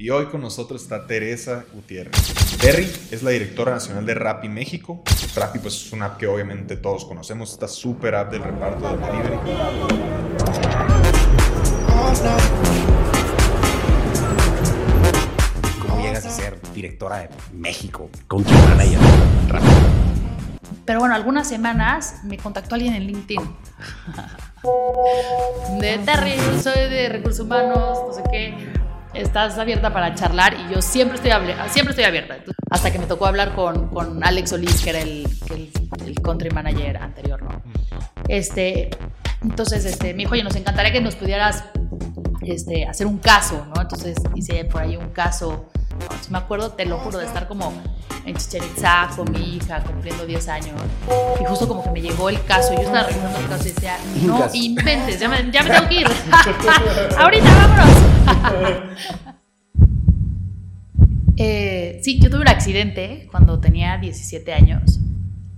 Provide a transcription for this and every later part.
y hoy con nosotros está Teresa Gutiérrez. Terry es la directora nacional de Rappi México. Rappi pues es una app que obviamente todos conocemos, esta super app del reparto del delivery. ¿Cómo llegas a ser directora de México? Country manager. Rappi. Pero bueno, algunas semanas me contactó alguien en LinkedIn. De Terry, soy de recursos humanos, no sé qué. Estás abierta para charlar y yo siempre estoy, siempre estoy abierta. Hasta que me tocó hablar con, con Alex Solís, que era el, el, el country manager anterior, ¿no? Este, entonces este, me dijo, oye, nos encantaría que nos pudieras este, hacer un caso, ¿no? Entonces hice por ahí un caso, no, si me acuerdo, te lo juro, de estar como en Chichen Itzá con mi hija, cumpliendo 10 años, y justo como que me llegó el caso, yo estaba revisando el caso y decía, no inventes, ya me, ya me tengo que ir, ahorita vámonos. Eh, sí, yo tuve un accidente cuando tenía 17 años.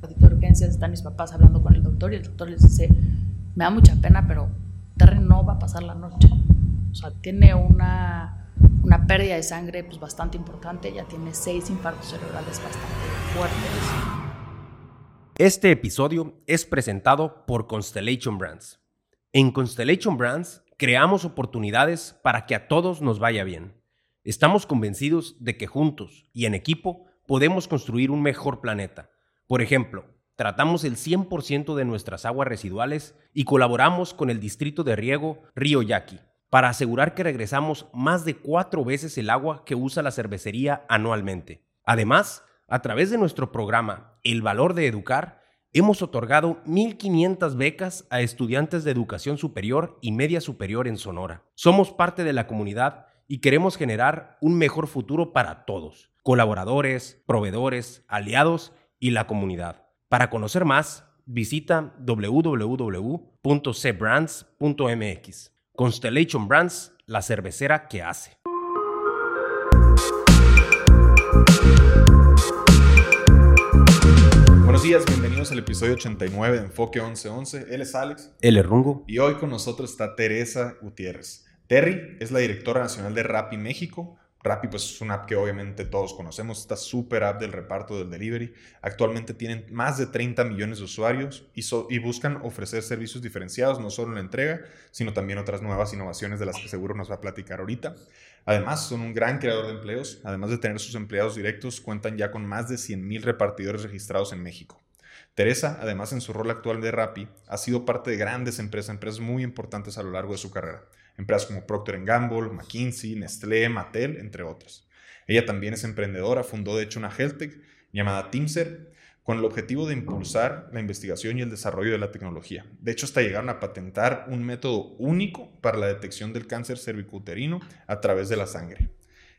De urgencias están mis papás hablando con el doctor y el doctor les dice, me da mucha pena, pero Terry no va a pasar la noche. O sea, tiene una, una pérdida de sangre pues, bastante importante, ya tiene seis infartos cerebrales bastante fuertes. Este episodio es presentado por Constellation Brands. En Constellation Brands creamos oportunidades para que a todos nos vaya bien. Estamos convencidos de que juntos y en equipo podemos construir un mejor planeta. Por ejemplo, tratamos el 100% de nuestras aguas residuales y colaboramos con el distrito de riego Río Yaqui para asegurar que regresamos más de cuatro veces el agua que usa la cervecería anualmente. Además, a través de nuestro programa El Valor de Educar, hemos otorgado 1.500 becas a estudiantes de educación superior y media superior en Sonora. Somos parte de la comunidad y queremos generar un mejor futuro para todos, colaboradores, proveedores, aliados y la comunidad. Para conocer más, visita www.cbrands.mx. Constellation Brands, la cervecera que hace. Buenos días, bienvenidos al episodio 89 de Enfoque 1111. Él es Alex El Rungo. y hoy con nosotros está Teresa Gutiérrez. Terry es la directora nacional de Rappi México. Rappi pues es una app que obviamente todos conocemos, esta super app del reparto del delivery. Actualmente tienen más de 30 millones de usuarios y, buscan ofrecer servicios diferenciados, no solo en la entrega, sino también otras nuevas innovaciones de las que seguro nos va a platicar ahorita. Además, son un gran creador de empleos. Además de tener sus empleados directos, cuentan ya con más de 100.000 repartidores registrados en México. Teresa, además en su rol actual de Rappi, ha sido parte de grandes empresas, empresas muy importantes a lo largo de su carrera. Empresas como Procter Gamble, McKinsey, Nestlé, Mattel, entre otras. Ella también es emprendedora, fundó de hecho una health tech llamada Teamser, con el objetivo de impulsar la investigación y el desarrollo de la tecnología. De hecho, hasta llegaron a patentar un método único para la detección del cáncer cervicuterino a través de la sangre.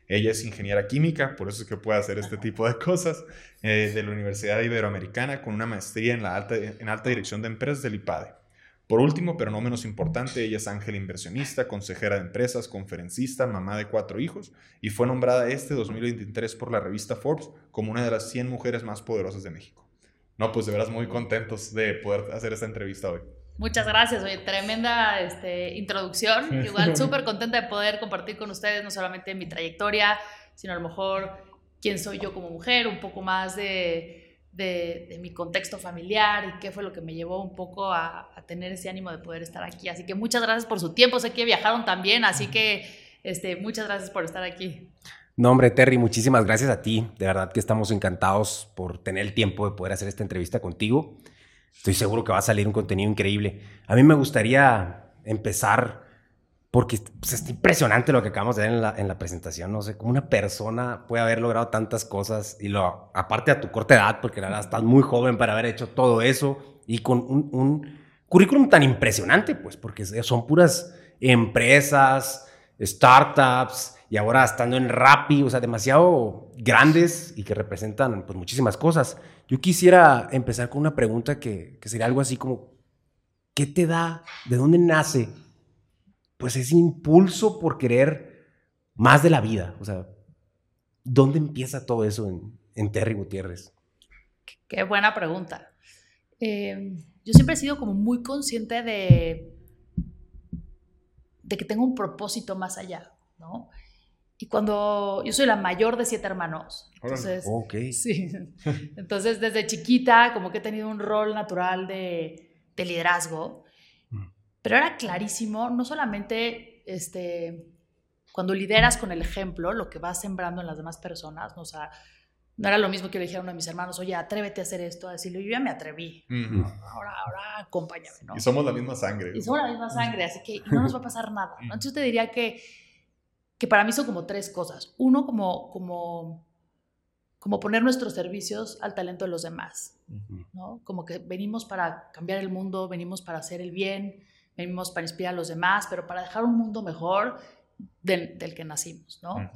Ella es ingeniera química, por eso es que puede hacer este tipo de cosas, eh, de la Universidad Iberoamericana, con una maestría en, la alta, en alta dirección de empresas del IPADE. Por último, pero no menos importante, ella es ángel inversionista, consejera de empresas, conferencista, mamá de cuatro hijos y fue nombrada este 2023 por la revista Forbes como una de las 100 mujeres más poderosas de México. No, pues de veras muy contentos de poder hacer esta entrevista hoy. Muchas gracias, oye, tremenda este, introducción. Igual súper contenta de poder compartir con ustedes no solamente mi trayectoria, sino a lo mejor quién soy yo como mujer, un poco más de, de, mi contexto familiar y qué fue lo que me llevó un poco a, a, tener ese ánimo de poder estar aquí. Así que muchas gracias por su tiempo. Sé que viajaron también, así que este, muchas gracias por estar aquí. No, hombre, Terry, muchísimas gracias a ti. De verdad que estamos encantados por tener el tiempo de poder hacer esta entrevista contigo. Estoy seguro que va a salir un contenido increíble. A mí me gustaría empezar porque pues, es impresionante lo que acabamos de ver en la, en la, presentación. No sé cómo una persona puede haber logrado tantas cosas y lo, aparte a tu corta edad, porque la verdad estás muy joven para haber hecho todo eso y con un, un currículum tan impresionante, pues, porque son puras empresas, startups y ahora estando en Rappi, o sea, demasiado grandes y que representan pues muchísimas cosas. Yo quisiera empezar con una pregunta que, que sería algo así como, ¿qué te da? ¿De dónde nace? Pues ese impulso por querer más de la vida. O sea, ¿dónde empieza todo eso en, en Terry Gutiérrez? Qué buena pregunta. Eh, yo siempre he sido como muy consciente de, de que tengo un propósito más allá, ¿no? Y cuando yo soy la mayor de siete hermanos, entonces, Ok. sí, entonces desde chiquita como que he tenido un rol natural de, de liderazgo. Pero era clarísimo, no solamente este, cuando lideras con el ejemplo, lo que vas sembrando en las demás personas, ¿no? o sea, no era lo mismo que le dijera a uno de mis hermanos, oye, atrévete a hacer esto, a decirle, yo ya me atreví, ahora, ahora acompáñame, ¿no? Y somos la misma sangre. Y somos la misma sangre, así que no nos va a pasar nada. ¿no? Entonces te diría que, que para mí son como tres cosas. Uno, como, como, como poner nuestros servicios al talento de los demás. ¿no? Como que venimos para cambiar el mundo, venimos para hacer el bien, venimos para inspirar a los demás, pero para dejar un mundo mejor del, del que nacimos, ¿no? Ujú.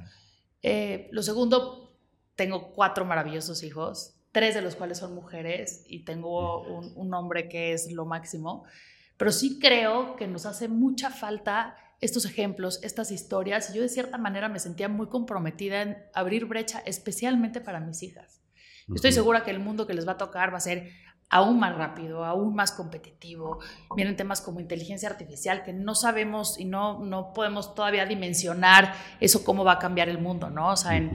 Eh, lo segundo, tengo cuatro maravillosos hijos, tres de los cuales son mujeres y tengo un, un hombre que es lo máximo, pero sí creo que nos hace mucha falta estos ejemplos, estas historias, y yo de cierta manera me sentía muy comprometida en abrir brecha especialmente para mis hijas. Estoy segura que el mundo que les va a tocar va a ser aún más rápido, aún más competitivo. Vienen temas como inteligencia artificial que no sabemos y no, no podemos todavía dimensionar eso cómo va a cambiar el mundo, ¿no? O sea, en,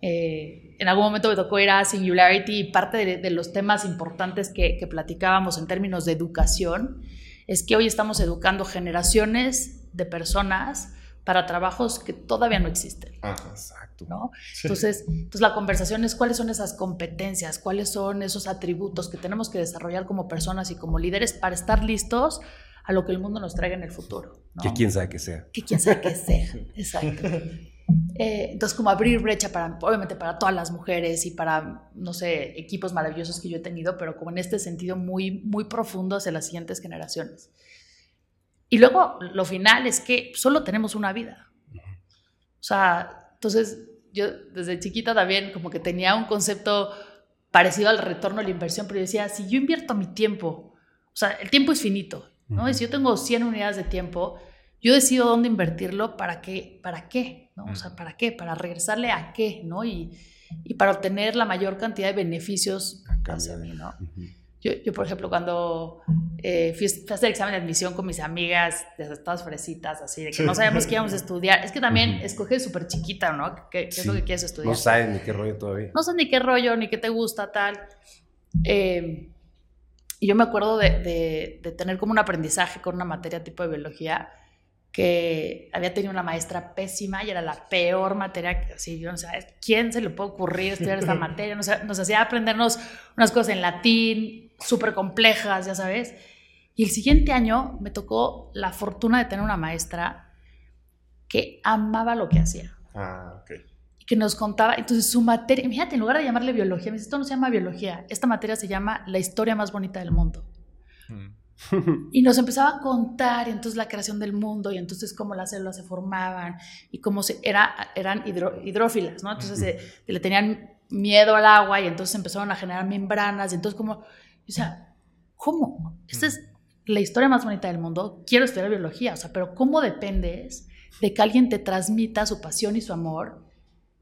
eh, en algún momento me tocó ir a Singularity y parte de, de los temas importantes que, que platicábamos en términos de educación es que hoy estamos educando generaciones de personas para trabajos que todavía no existen. Exacto. ¿no? Sí. Entonces, entonces, la conversación es cuáles son esas competencias, cuáles son esos atributos que tenemos que desarrollar como personas y como líderes para estar listos a lo que el mundo nos traiga en el futuro. ¿no? Que quién sabe que sea. que quién sabe qué sea. Exacto. Eh, entonces, como abrir brecha para, obviamente, para todas las mujeres y para, no sé, equipos maravillosos que yo he tenido, pero como en este sentido muy, muy profundo hacia las siguientes generaciones. Y luego, lo final es que solo tenemos una vida. O sea, entonces, yo desde chiquita también como que tenía un concepto parecido al retorno a la inversión, pero yo decía, si yo invierto mi tiempo, o sea, el tiempo es finito, ¿no? Y si yo tengo 100 unidades de tiempo, yo decido dónde invertirlo, para qué, para qué, ¿no? O sea, ¿para qué? Para regresarle a qué, ¿no? Y, y para obtener la mayor cantidad de beneficios hacia mí, ¿no? Ujú. Yo, yo, por ejemplo, cuando eh, fui, a hacer el examen de admisión con mis amigas, desde todas fresitas, así, de que no sabíamos qué íbamos a estudiar. Es que también Ujú. escoges súper chiquita, ¿no? ¿Qué, qué es lo Sí. que quieres estudiar? No sabes ni qué rollo todavía. no sé ni qué rollo, ni qué te gusta, tal. Eh, y yo me acuerdo de, de- de tener como un aprendizaje con una materia tipo de biología que había tenido una maestra pésima y era la peor materia que así, yo no sé, ¿quién se le puede ocurrir estudiar esta materia? Nos, nos hacía aprendernos unas cosas en latín súper complejas, ya sabes. Y el siguiente año me tocó la fortuna de tener una maestra que amaba lo que hacía Ah, ok. y que nos contaba, entonces su materia, fíjate, en lugar de llamarle biología, me dice, esto no se llama biología, esta materia se llama la historia más bonita del mundo. Mm. Y nos empezaba a contar, y entonces la creación del mundo, y entonces cómo las células se formaban, y cómo se, era, eran hidro- hidrófilas, ¿no? Entonces eh, le tenían miedo al agua, y entonces empezaron a generar membranas, y entonces como, o sea, ¿cómo? Esta es la historia más bonita del mundo, quiero estudiar biología, o sea, pero ¿cómo dependes de que alguien te transmita su pasión y su amor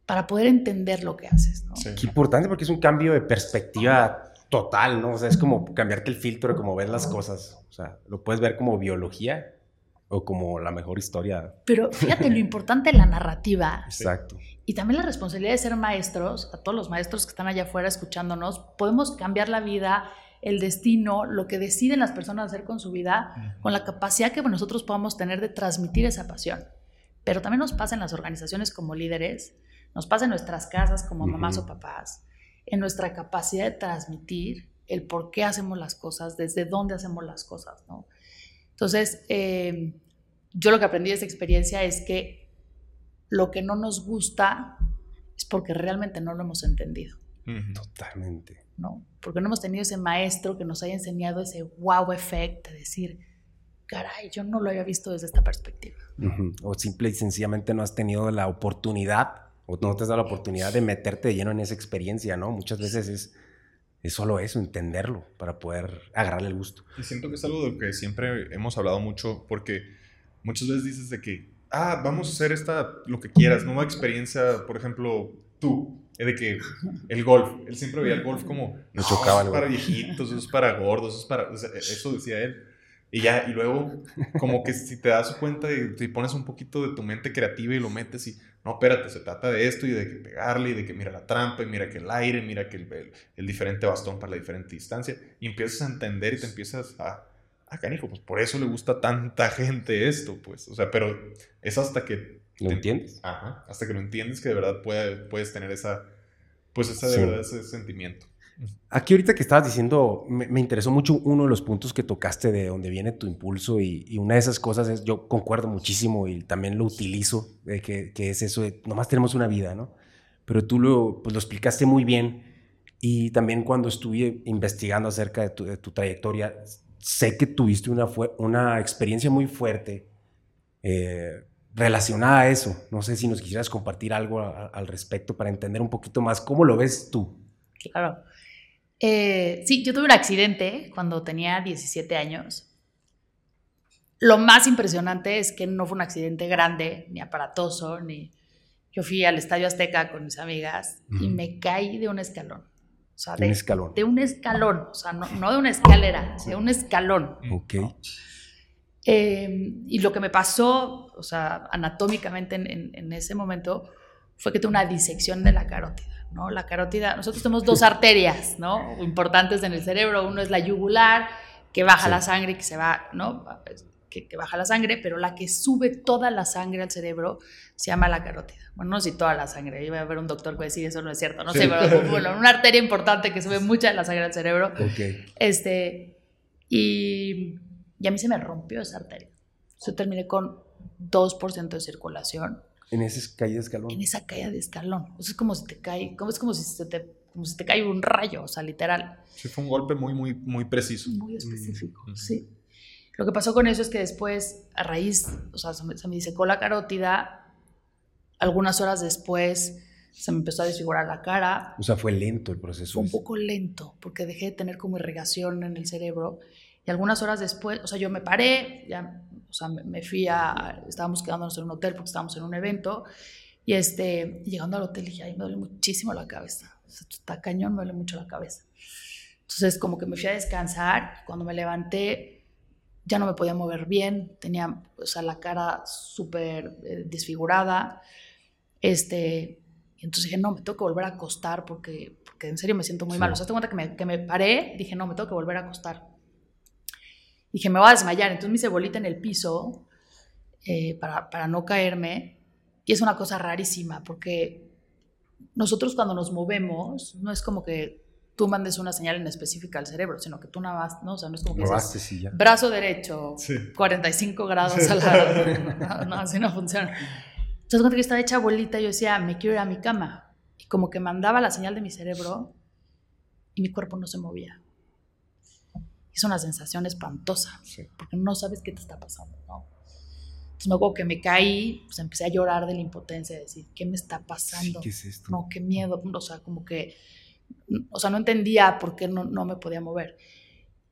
para poder entender lo que haces, ¿no? Sí. Qué importante porque es un cambio de perspectiva total, ¿no? O sea, es como cambiarte el filtro de cómo ves las cosas. O sea, lo puedes ver como biología o como la mejor historia. Pero fíjate lo importante de la narrativa Exacto. y también la responsabilidad de ser maestros, a todos los maestros que están allá afuera escuchándonos, podemos cambiar la vida, el destino, lo que deciden las personas hacer con su vida, con la capacidad que nosotros podamos tener de transmitir esa pasión. Pero también nos pasa en las organizaciones como líderes, nos pasa en nuestras casas como mamás o papás, en nuestra capacidad de transmitir el por qué hacemos las cosas, desde dónde hacemos las cosas, ¿no? Entonces, eh, yo lo que aprendí de esta experiencia es que lo que no nos gusta es porque realmente no lo hemos entendido. Totalmente. ¿no? Porque no hemos tenido ese maestro que nos haya enseñado ese wow effect de decir, caray, yo no lo había visto desde esta perspectiva. Ujú. O simple y sencillamente no has tenido la oportunidad o no te has dado la oportunidad de meterte de lleno en esa experiencia, ¿no? Muchas veces es, es solo eso, entenderlo para poder agarrarle el gusto. Y siento que es algo de lo que siempre hemos hablado mucho, porque muchas veces dices de que, ah, vamos a hacer esta, lo que quieras, nueva experiencia, por ejemplo, tú, eh, de que el golf, él siempre veía el golf como, "No, chocaba eso es para golf". viejitos, eso es para gordos, eso es para, o sea, eso decía él. Y ya, y luego, como que si te das cuenta y te pones un poquito de tu mente creativa y lo metes y, no, espérate, se trata de esto y de que pegarle y de que mira la trampa y mira que el aire, mira que el, el, diferente bastón para la diferente distancia. Y empiezas a entender y te empiezas a, ah, canijo, pues por eso le gusta tanta gente esto, pues. O sea, pero es hasta que... ¿Lo entiendes? Ajá, hasta que lo entiendes que de verdad puedes tener esa, pues esa de verdad, ese sentimiento. Aquí ahorita que estabas diciendo, me, interesó mucho uno de los puntos que tocaste de donde viene tu impulso y, una de esas cosas es, yo concuerdo muchísimo y también lo utilizo, de que, es eso de, nomás tenemos una vida, ¿no? Pero tú lo, pues lo explicaste muy bien y también cuando estuve investigando acerca de tu, trayectoria, sé que tuviste una, una experiencia muy fuerte eh, relacionada a eso. No sé si nos quisieras compartir algo al respecto para entender un poquito más cómo lo ves tú. Claro. Eh, sí, yo tuve un accidente cuando tenía 17 años. Lo más impresionante es que no fue un accidente grande, ni aparatoso, ni... Yo fui al Estadio Azteca con mis amigas y me caí de un escalón. de, un escalón. De un escalón, o sea, no, de una escalera, de un escalón. Ok. Em, y lo que me pasó, o sea, anatómicamente en, en ese momento, fue que tuve una disección de la carótida. ¿No? La carótida, nosotros tenemos dos arterias, ¿no? Importantes en el cerebro. Uno es la yugular, que baja la sangre, que se va, ¿no? Que, baja la sangre, pero la que sube toda la sangre al cerebro se llama la carótida. Bueno, no sé si toda la sangre, iba a haber un doctor que va a decir eso no es cierto, no sé, pero bueno, una arteria importante que sube mucha de la sangre al cerebro. Este, y, y a mí se me rompió esa arteria. Yo terminé con 2% de circulación en esa caída de escalón. En esa caída de escalón. O sea, es como si te cae, como, es como si se te, como si te cae un rayo, o sea, literal. Sí, fue un golpe muy, muy, muy preciso. Muy específico, sí. Lo que pasó con eso es que después, a raíz, o sea, se me, se me disecó la carótida, algunas horas después se me empezó a desfigurar la cara. O sea, fue lento el proceso. Fue un poco lento, porque dejé de tener como irrigación en el cerebro. Y algunas horas después, o sea, yo me paré, ya o sea, me, fui a, estábamos quedándonos en un hotel porque estábamos en un evento, y este, llegando al hotel dije, ay, me duele muchísimo la cabeza, o sea, está cañón, me duele mucho la cabeza. Entonces, como que me fui a descansar, cuando me levanté, ya no me podía mover bien, tenía, o sea, la cara súper eh, desfigurada, este, y entonces dije, no, me tengo que volver a acostar porque, porque en serio me siento muy mal. O sea, te cuenta que me, que me paré, dije, no, me tengo que volver a acostar. Dije, me voy a desmayar. Entonces me hice bolita en el piso eh, para, para no caerme. Y es una cosa rarísima porque nosotros cuando nos movemos, no es como que tú mandes una señal en específica al cerebro, sino que tú nada más, ¿no? O sea, no es como que dices, brazo derecho, 45 grados al lado. No, así no funciona. Entonces, cuando yo estaba hecha bolita, yo decía, me quiero ir a mi cama. Y como que mandaba la señal de mi cerebro y mi cuerpo no se movía es una sensación espantosa, porque no sabes qué te está pasando, ¿no? Entonces me acuerdo que me caí, pues empecé a llorar de la impotencia, de decir, ¿qué me está pasando? ¿Qué es esto? No, qué miedo, o sea, como que, o sea, no entendía por qué no, no me podía mover.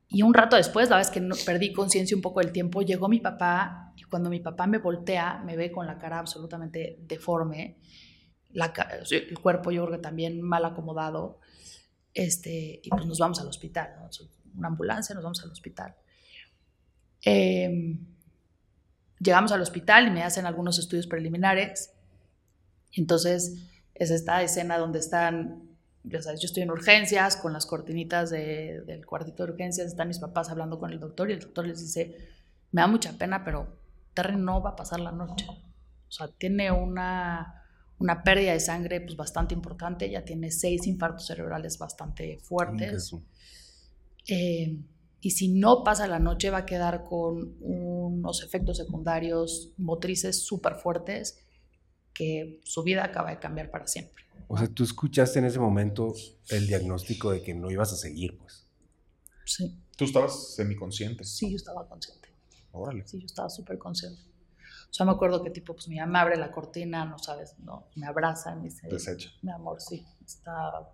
Y un rato después, la vez que perdí conciencia un poco del tiempo, llegó mi papá y cuando mi papá me voltea, me ve con la cara absolutamente deforme, la, el cuerpo yo creo que también mal acomodado, este, y pues nos vamos al hospital, ¿no? Una ambulancia, nos vamos al hospital. Em, llegamos al hospital y me hacen algunos estudios preliminares. entonces es esta escena donde están, ya sabes, yo estoy en urgencias con las cortinitas del cuartito de urgencias, están mis papás hablando con el doctor y el doctor les dice, me da mucha pena, pero Terry no va a pasar la noche. O sea, tiene una, una pérdida de sangre pues, bastante importante, ya tiene seis infartos cerebrales bastante fuertes. Eh, y si no pasa la noche va a quedar con unos efectos secundarios motrices súper fuertes que su vida acaba de cambiar para siempre. O sea, tú escuchaste en ese momento el diagnóstico de que no ibas a seguir, pues. Sí. ¿Tú estabas semiconsciente? Sí, yo estaba consciente. Órale. Sí, yo estaba súper consciente. O sea, me acuerdo que tipo, pues mi mamá abre la cortina, no sabes, no, me abraza, me dice... Desecha. Mi amor, sí, está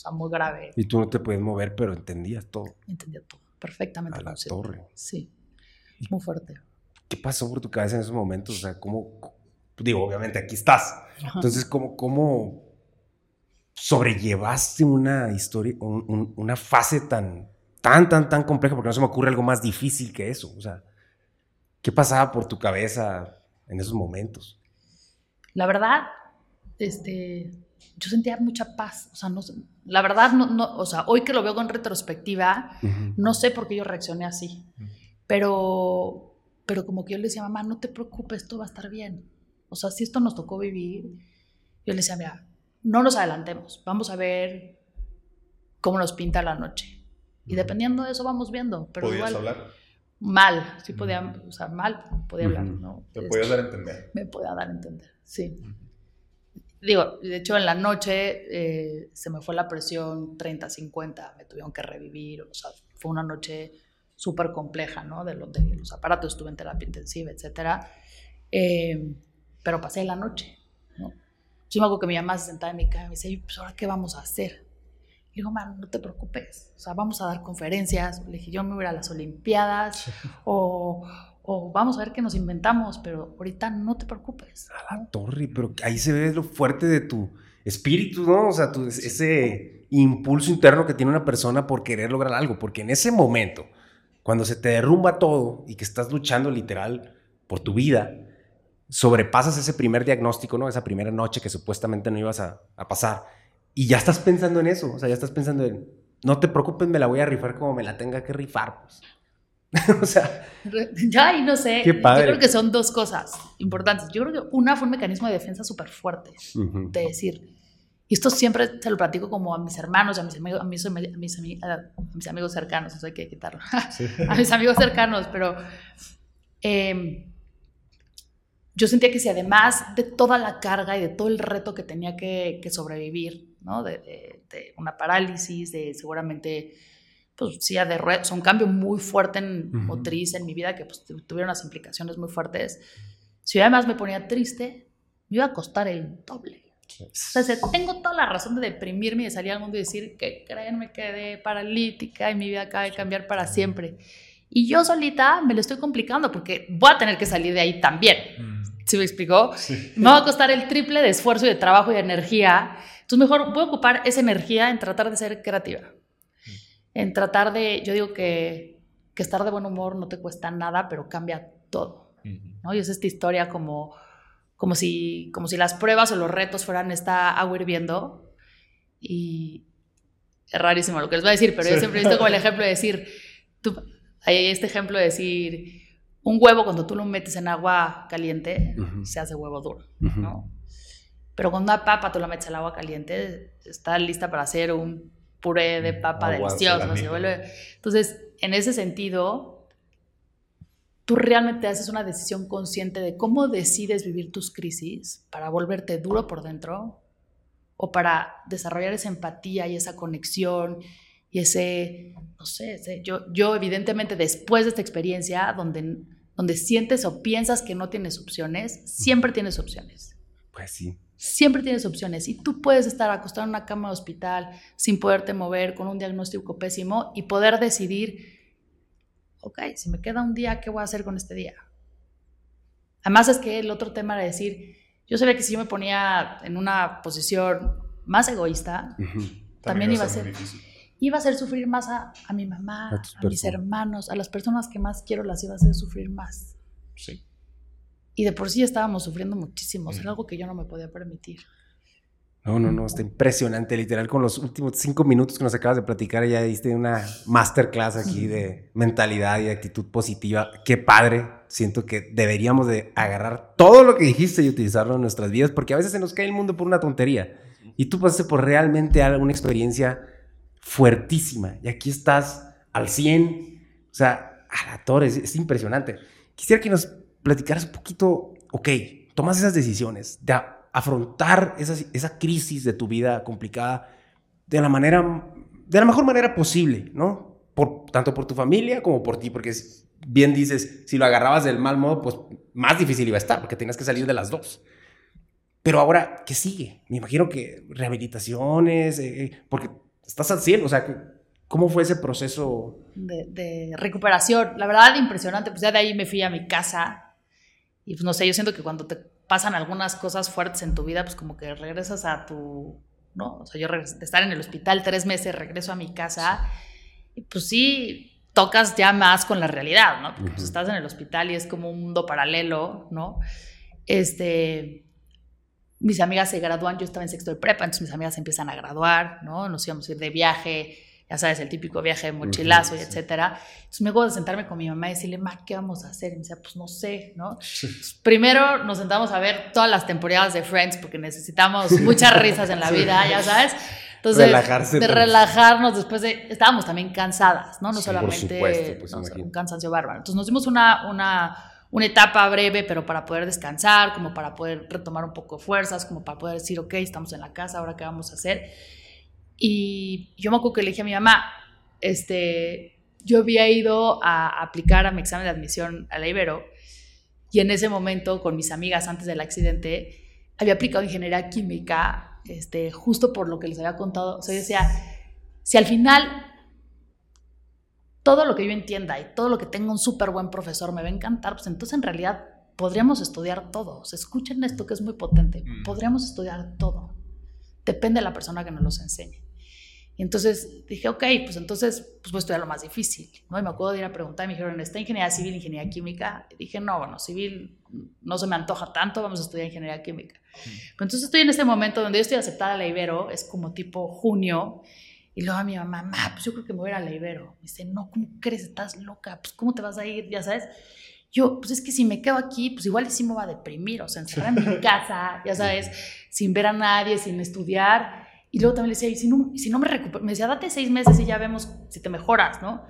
sea, muy grave. Y tú no te puedes mover, pero entendías todo. Entendía todo, perfectamente. A la torre. Sí, muy fuerte. ¿Qué pasó por tu cabeza en esos momentos? O sea, ¿cómo? Digo, obviamente aquí estás. Entonces, ¿cómo, cómo sobrellevaste una historia, una fase tan tan, tan, tan compleja, porque no se me ocurre algo más difícil que eso. O sea, ¿qué pasaba por tu cabeza en esos momentos? La verdad, este, yo sentía mucha paz. O sea, no, la verdad, no, no, o sea, hoy que lo veo con retrospectiva, no sé por qué yo reaccioné así. Pero, pero como que yo le decía, mamá, no te preocupes, todo va a estar bien. O sea, si esto nos tocó vivir, yo le decía, mira, no nos adelantemos, vamos a ver cómo nos pinta la noche. Y dependiendo de eso vamos viendo. Pero ¿Podías hablar? Mal, sí podía, o sea, mal podía hablar, ¿no? Te podías dar a entender. Me podía dar a entender, sí. Digo, de hecho en la noche eh, se me fue la presión 30-50, me tuvieron que revivir, o sea, fue una noche súper compleja, ¿no? De, los, de los aparatos, estuve en terapia intensiva, etcétera. Eh, pero pasé la noche, ¿no? Yo me acuerdo que mi mamá se sentaba en mi cama y me decía, pues ahora qué vamos a hacer. Le digo, man, no te preocupes, o sea, vamos a dar conferencias. Le dije, yo me voy a las Olimpiadas o, o, vamos a ver qué nos inventamos, pero ahorita no te preocupes. A la torre, pero ahí se ve lo fuerte de tu espíritu, ¿no? O sea, tu, ese impulso interno que tiene una persona por querer lograr algo, porque en ese momento, cuando se te derrumba todo y que estás luchando literal por tu vida, sobrepasas ese primer diagnóstico, ¿no? Esa primera noche que supuestamente no ibas a, pasar. Y ya estás pensando en eso, o sea, ya estás pensando en, no te preocupes, me la voy a rifar como me la tenga que rifar, pues. o sea. Ya, y no sé. Yo creo que son dos cosas importantes. Yo creo que una fue un mecanismo de defensa súper fuerte. De decir, y esto siempre se lo platico como a mis hermanos, a mis amigos, a mis, a mis, amigos cercanos, eso hay que quitarlo. a mis amigos cercanos, pero. Eh, yo sentía que si además de toda la carga y de todo el reto que tenía que, sobrevivir, ¿no? De, una parálisis, de seguramente, pues sí, de o un cambio muy fuerte en motriz en mi vida que pues, tuvieron unas implicaciones muy fuertes. Si además me ponía triste, me iba a costar el doble. O sea, tengo toda la razón de deprimirme y de salir al mundo y decir que creen, me quedé paralítica y mi vida acaba de cambiar para siempre. Y yo solita me lo estoy complicando porque voy a tener que salir de ahí también. Mm. ¿Sí me explicó? Me va a costar el triple de esfuerzo y de trabajo y de energía. Entonces mejor voy a ocupar esa energía en tratar de ser creativa. En tratar de, yo digo que, que estar de buen humor no te cuesta nada, pero cambia todo. ¿no? Y es esta historia como, como, si, como si las pruebas o los retos fueran esta agua hirviendo. Y es rarísimo lo que les voy a decir, pero yo siempre he visto como el ejemplo de decir, tú, hay este ejemplo de decir, un huevo cuando tú lo metes en agua caliente, se hace huevo duro, ¿no? Pero cuando una papa tú la metes en agua caliente, está lista para hacer un puré de papa delicioso. Entonces, en ese sentido, tú realmente haces una decisión consciente de cómo decides vivir tus crisis para volverte duro por dentro o para desarrollar esa empatía y esa conexión y ese, no sé, yo, yo evidentemente después de esta experiencia donde, donde sientes o piensas que no tienes opciones, siempre tienes opciones. Pues sí. Siempre tienes opciones y tú puedes estar acostado en una cama de hospital sin poderte mover, con un diagnóstico pésimo y poder decidir, ok, si me queda un día, ¿qué voy a hacer con este día? Además es que el otro tema era decir, yo sabía que si yo me ponía en una posición más egoísta, también, iba a ser... Iba a hacer sufrir más a, mi mamá, a, mis hermanos, a las personas que más quiero las iba a hacer sufrir más. Sí. Y de por sí estábamos sufriendo muchísimo, era algo que yo no me podía permitir. No, no, no, está impresionante, literal, con los últimos cinco minutos que nos acabas de platicar, ya diste una masterclass aquí de mentalidad y de actitud positiva. Qué padre, siento que deberíamos de agarrar todo lo que dijiste y utilizarlo en nuestras vidas, porque a veces se nos cae el mundo por una tontería. Y tú pasaste por realmente alguna experiencia fuertísima. Y aquí estás al 100. O sea, a la torre, es, impresionante. Quisiera que nos platicaras un poquito, ok, tomas esas decisiones de afrontar esa, esa crisis de tu vida complicada de la manera, de la mejor manera posible, ¿no? Por, tanto por tu familia como por ti, porque bien dices, si lo agarrabas del mal modo, pues más difícil iba a estar, porque tenías que salir de las dos. Pero ahora, ¿qué sigue? Me imagino que rehabilitaciones, eh, eh, porque estás al cielo, o sea, ¿cómo fue ese proceso? De, recuperación, la verdad impresionante, pues ya de ahí me fui a mi casa y pues no sé, yo siento que cuando te pasan algunas cosas fuertes en tu vida, pues como que regresas a tu, ¿no? O sea, yo de estar en el hospital tres meses, regreso a mi casa Y pues sí, tocas ya más con la realidad, ¿no? Porque pues, estás en el hospital y es como un mundo paralelo, ¿no? Este, mis amigas se gradúan, yo estaba en sexto de prepa, entonces mis amigas empiezan a graduar, ¿no? Nos íbamos a ir de viaje, ya sabes, el típico viaje de mochilazo y etcétera. Entonces me acuerdo de sentarme con mi mamá y decirle, ma, ¿qué vamos a hacer? Y me decía, pues no sé, ¿no? primero nos sentamos a ver todas las temporadas de Friends porque necesitamos muchas risas en la vida, ya sabes. Entonces, Relajarse de también. relajarnos después de... Estábamos también cansadas, ¿no? No Sí, solamente supuesto, pues, no un cansancio bárbaro. Entonces nos dimos una, una, una etapa breve, pero para poder descansar, como para poder retomar un poco de fuerzas, como para poder decir, ok, estamos en la casa, ahora qué vamos a hacer. Y yo me acuerdo que le dije a mi mamá, este, yo había ido a aplicar a mi examen de admisión a la Ibero y en ese momento con mis amigas antes del accidente había aplicado ingeniería química este, justo por lo que les había contado. O sea, yo decía, si al final todo lo que yo entienda y todo lo que tenga un súper buen profesor me va a encantar, pues entonces en realidad podríamos estudiar todo. O sea, escuchen esto que es muy potente. Mm. Podríamos estudiar todo. Depende de la persona que nos los enseñe. Y entonces dije, ok, pues entonces pues voy a estudiar lo más difícil. ¿no? Y me acuerdo de ir a preguntar, me dijeron, ¿está ingeniería civil, ingeniería química? Y dije, no, bueno, civil no se me antoja tanto, vamos a estudiar ingeniería química. Pero entonces estoy en ese momento donde yo estoy aceptada a la Ibero, es como tipo junio, y luego a mi mamá, ma, pues yo creo que me voy a ir a la Ibero. Me dice, no, ¿cómo crees? Estás loca, pues ¿cómo te vas a ir? Ya sabes. Yo, pues es que si me quedo aquí, pues igual sí me va a deprimir, o sea, encerrar en mi casa, ya sabes, sin ver a nadie, sin estudiar. Y luego también le decía, y si no, si no me recupero, me decía, date seis meses y ya vemos si te mejoras, ¿no?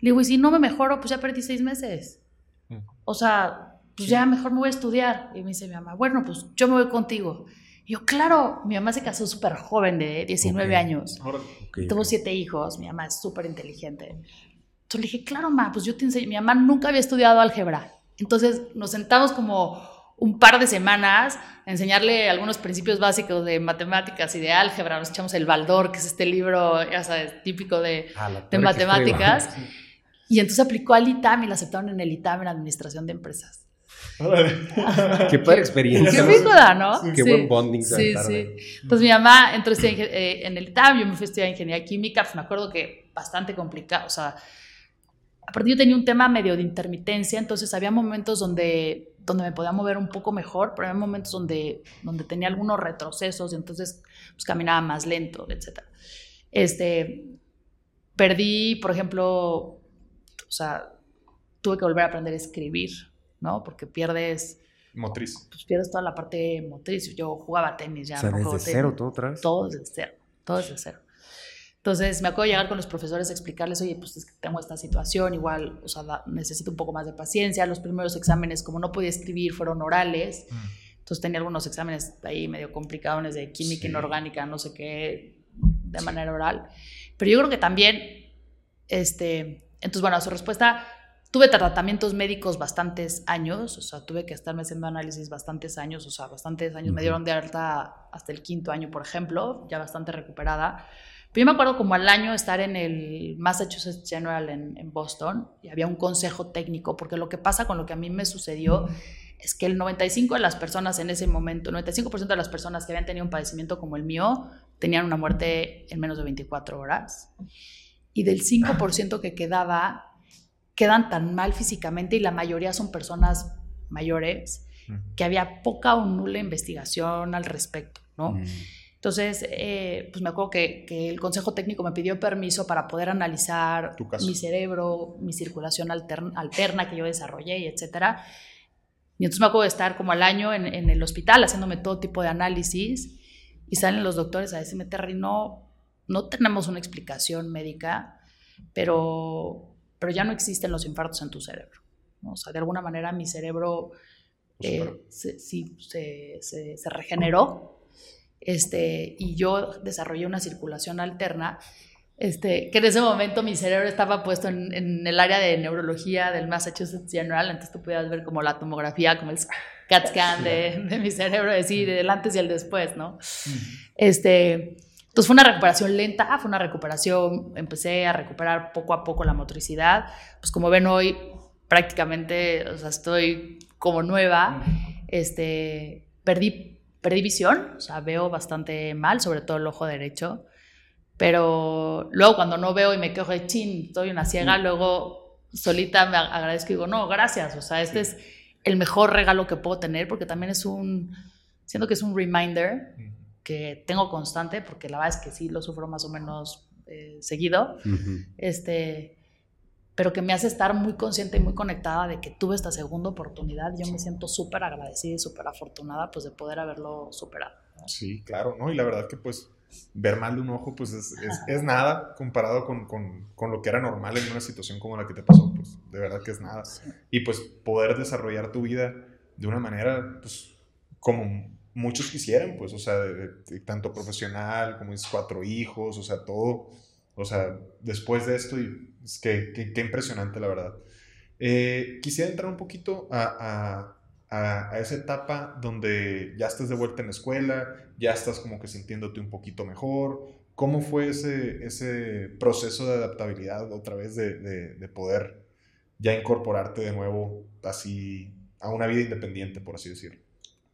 Le digo, y si no me mejoro, pues ya perdí seis meses. O sea, pues ya mejor me voy a estudiar. Y me dice mi mamá, bueno, pues yo me voy contigo. Y yo, claro, mi mamá se casó súper joven, de 19 Ok. años. Ok, Tuvo siete hijos, mi mamá es súper inteligente. Entonces le dije, claro, ma, pues yo te enseño. Mi mamá nunca había estudiado álgebra. Entonces nos sentamos como un par de semanas a enseñarle algunos principios básicos de matemáticas y de álgebra. Nos echamos el Baldor, que es este libro, ya sabes, típico de, Ah, de matemáticas. Y entonces aplicó al ITAM y la aceptaron en el ITAM en Administración de Empresas. Qué padre experiencia. Qué rígida, ¿no? Qué buen bonding Sí, sí. Entonces mi mamá entró a estudiar ingen- eh, en el ITAM, yo me fui a estudiar ingeniería química, pues me acuerdo que bastante complicado, o sea, aparte yo tenía un tema medio de intermitencia, entonces había momentos donde, donde me podía mover un poco mejor, pero había momentos donde, donde tenía algunos retrocesos y entonces pues caminaba más lento, etc. Este, perdí, por ejemplo, o sea, tuve que volver a aprender a escribir, ¿no? Porque pierdes Motriz. pues pierdes toda la parte motriz. Yo jugaba tenis ya. O sea, no desde cero todo otra vez. Todo desde cero. Todo desde cero. Entonces me acuerdo de llegar con los profesores a explicarles, oye, pues es que tengo esta situación, igual, o sea, da- necesito un poco más de paciencia. Los primeros exámenes, como no podía escribir, fueron orales. Entonces tenía algunos exámenes ahí medio complicados de química Sí. inorgánica, no sé qué, de manera oral. Pero yo creo que también, este, entonces bueno, a su respuesta, tuve tratamientos médicos bastantes años, o sea, tuve que estarme haciendo análisis bastantes años, o sea, bastantes años. Me Ujú. dieron de alta hasta el quinto año, por ejemplo, ya bastante recuperada. Pero yo me acuerdo como al año estar en el Massachusetts General en, en Boston y había un consejo técnico, porque lo que pasa con lo que a mí me sucedió es que el 95% de las personas en ese momento, 95% de las personas que habían tenido un padecimiento como el mío, tenían una muerte en menos de 24 horas. Y del 5% que quedaba, quedan tan mal físicamente y la mayoría son personas mayores que había poca o nula investigación al respecto, ¿no? Mm. Entonces, eh, pues me acuerdo que, que el Consejo Técnico me pidió permiso para poder analizar mi cerebro, mi circulación alterna, alterna que yo desarrollé y etcétera. Y entonces me acuerdo de estar como al año en, en el hospital haciéndome todo tipo de análisis y salen los doctores a decirme, Terry, no, no tenemos una explicación médica, pero, pero ya no existen los infartos en tu cerebro. ¿no? O sea, de alguna manera mi cerebro eh, Súper. se, sí, se, se- se regeneró este, y yo desarrollé una circulación alterna, este, que en ese momento mi cerebro estaba puesto en, en el área de neurología del Massachusetts General, entonces tú podías ver como la tomografía, como el CAT scan de, de mi cerebro, decir, del antes y el después, ¿no? Este, entonces fue una recuperación lenta, fue una recuperación, empecé a recuperar poco a poco la motricidad, pues como ven hoy prácticamente, o sea, estoy como nueva, este, perdí, perdí visión, o sea, veo bastante mal, sobre todo el ojo derecho, Pero luego cuando no veo y me quejo de chin, estoy una ciega, luego solita me agradezco y digo, no, gracias. O sea, este es el mejor regalo que puedo tener porque también es un, siento que es un reminder que tengo constante porque la verdad es que sí lo sufro más o menos eh, seguido. Este pero que me hace estar muy consciente y muy conectada de que tuve esta segunda oportunidad. Yo me siento súper agradecida y súper afortunada pues de poder haberlo superado. Sí, claro, ¿no? Y la verdad que pues ver mal de un ojo pues es, es, nada comparado con, con, con, lo que era normal en una situación como la que te pasó, pues de verdad que es nada. Y pues poder desarrollar tu vida de una manera pues como muchos quisieran, pues, o sea, tanto profesional como mis cuatro hijos, o sea, todo o sea, después de esto, y impresionante, la verdad. Eh, quisiera entrar un poquito a, a, a, esa etapa donde ya estás de vuelta en la escuela, ya estás como que sintiéndote un poquito mejor. ¿Cómo fue ese, ese proceso de adaptabilidad otra vez de, de, de poder ya incorporarte de nuevo así a una vida independiente, por así decirlo?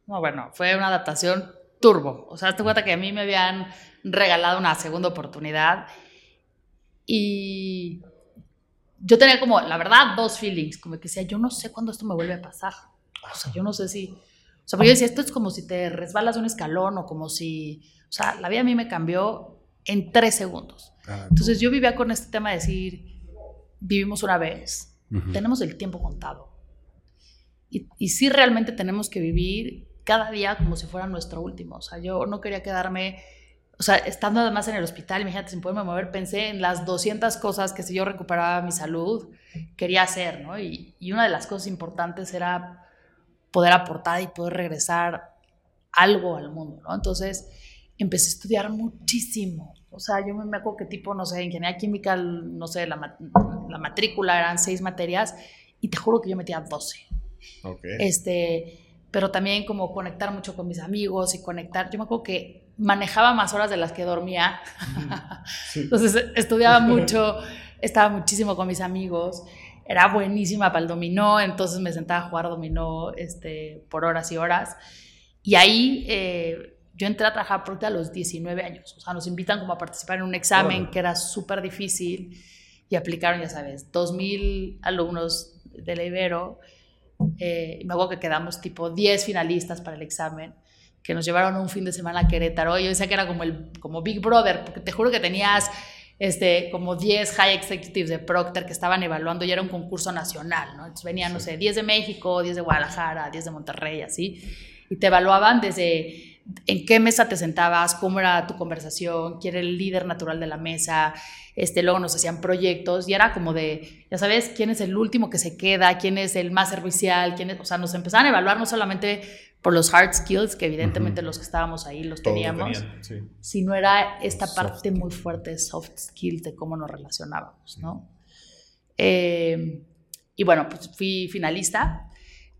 No, bueno, fue una adaptación turbo. O sea, te cuenta que a mí me habían regalado una segunda oportunidad y yo tenía como, la verdad, dos feelings, como que decía, yo no sé cuándo esto me vuelve a pasar. O sea, yo no sé si... O sea, porque yo decía, esto es como si te resbalas un escalón o como si... O sea, la vida a mí me cambió en tres segundos. Ah, Entonces yo vivía con este tema de decir, vivimos una vez, tenemos el tiempo contado. Y, y sí realmente tenemos que vivir cada día como si fuera nuestro último. O sea, yo no quería quedarme o sea, estando además en el hospital, imagínate, sin poderme mover, pensé en las 200 cosas que si yo recuperaba mi salud, quería hacer, ¿no? Y, y una de las cosas importantes era poder aportar y poder regresar algo al mundo, ¿no? Entonces, empecé a estudiar muchísimo. O sea, yo me acuerdo que tipo, no sé, ingeniería química, no sé, la, la matrícula eran seis materias y te juro que yo metía 12. Okay. Este, pero también como conectar mucho con mis amigos y conectar. Yo me acuerdo que manejaba más horas de las que dormía. Entonces estudiaba mucho, estaba muchísimo con mis amigos, era buenísima para el dominó, entonces me sentaba a jugar dominó este, por horas y horas. Y ahí eh, yo entré a trabajar a los 19 años. O sea, nos invitan como a participar en un examen que era súper difícil y aplicaron, ya sabes, 2.000 alumnos de la Ibero. Eh, me acuerdo que quedamos tipo 10 finalistas para el examen que nos llevaron un fin de semana a Querétaro. Yo decía que era como, el, como Big Brother, porque te juro que tenías este, como 10 high executives de Procter que estaban evaluando y era un concurso nacional, ¿no? Entonces venían, no sé, 10 de México, 10 de Guadalajara, 10 de Monterrey, así, y te evaluaban desde en qué mesa te sentabas, cómo era tu conversación, quién era el líder natural de la mesa, este, luego nos hacían proyectos y era como de, ya sabes, quién es el último que se queda, quién es el más servicial, quién es, o sea, nos empezaban a evaluar no solamente por los hard skills, que evidentemente los que estábamos ahí los teníamos, si no era esta parte muy fuerte de soft skills, de cómo nos relacionábamos, ¿no? Eh, y bueno, pues fui finalista,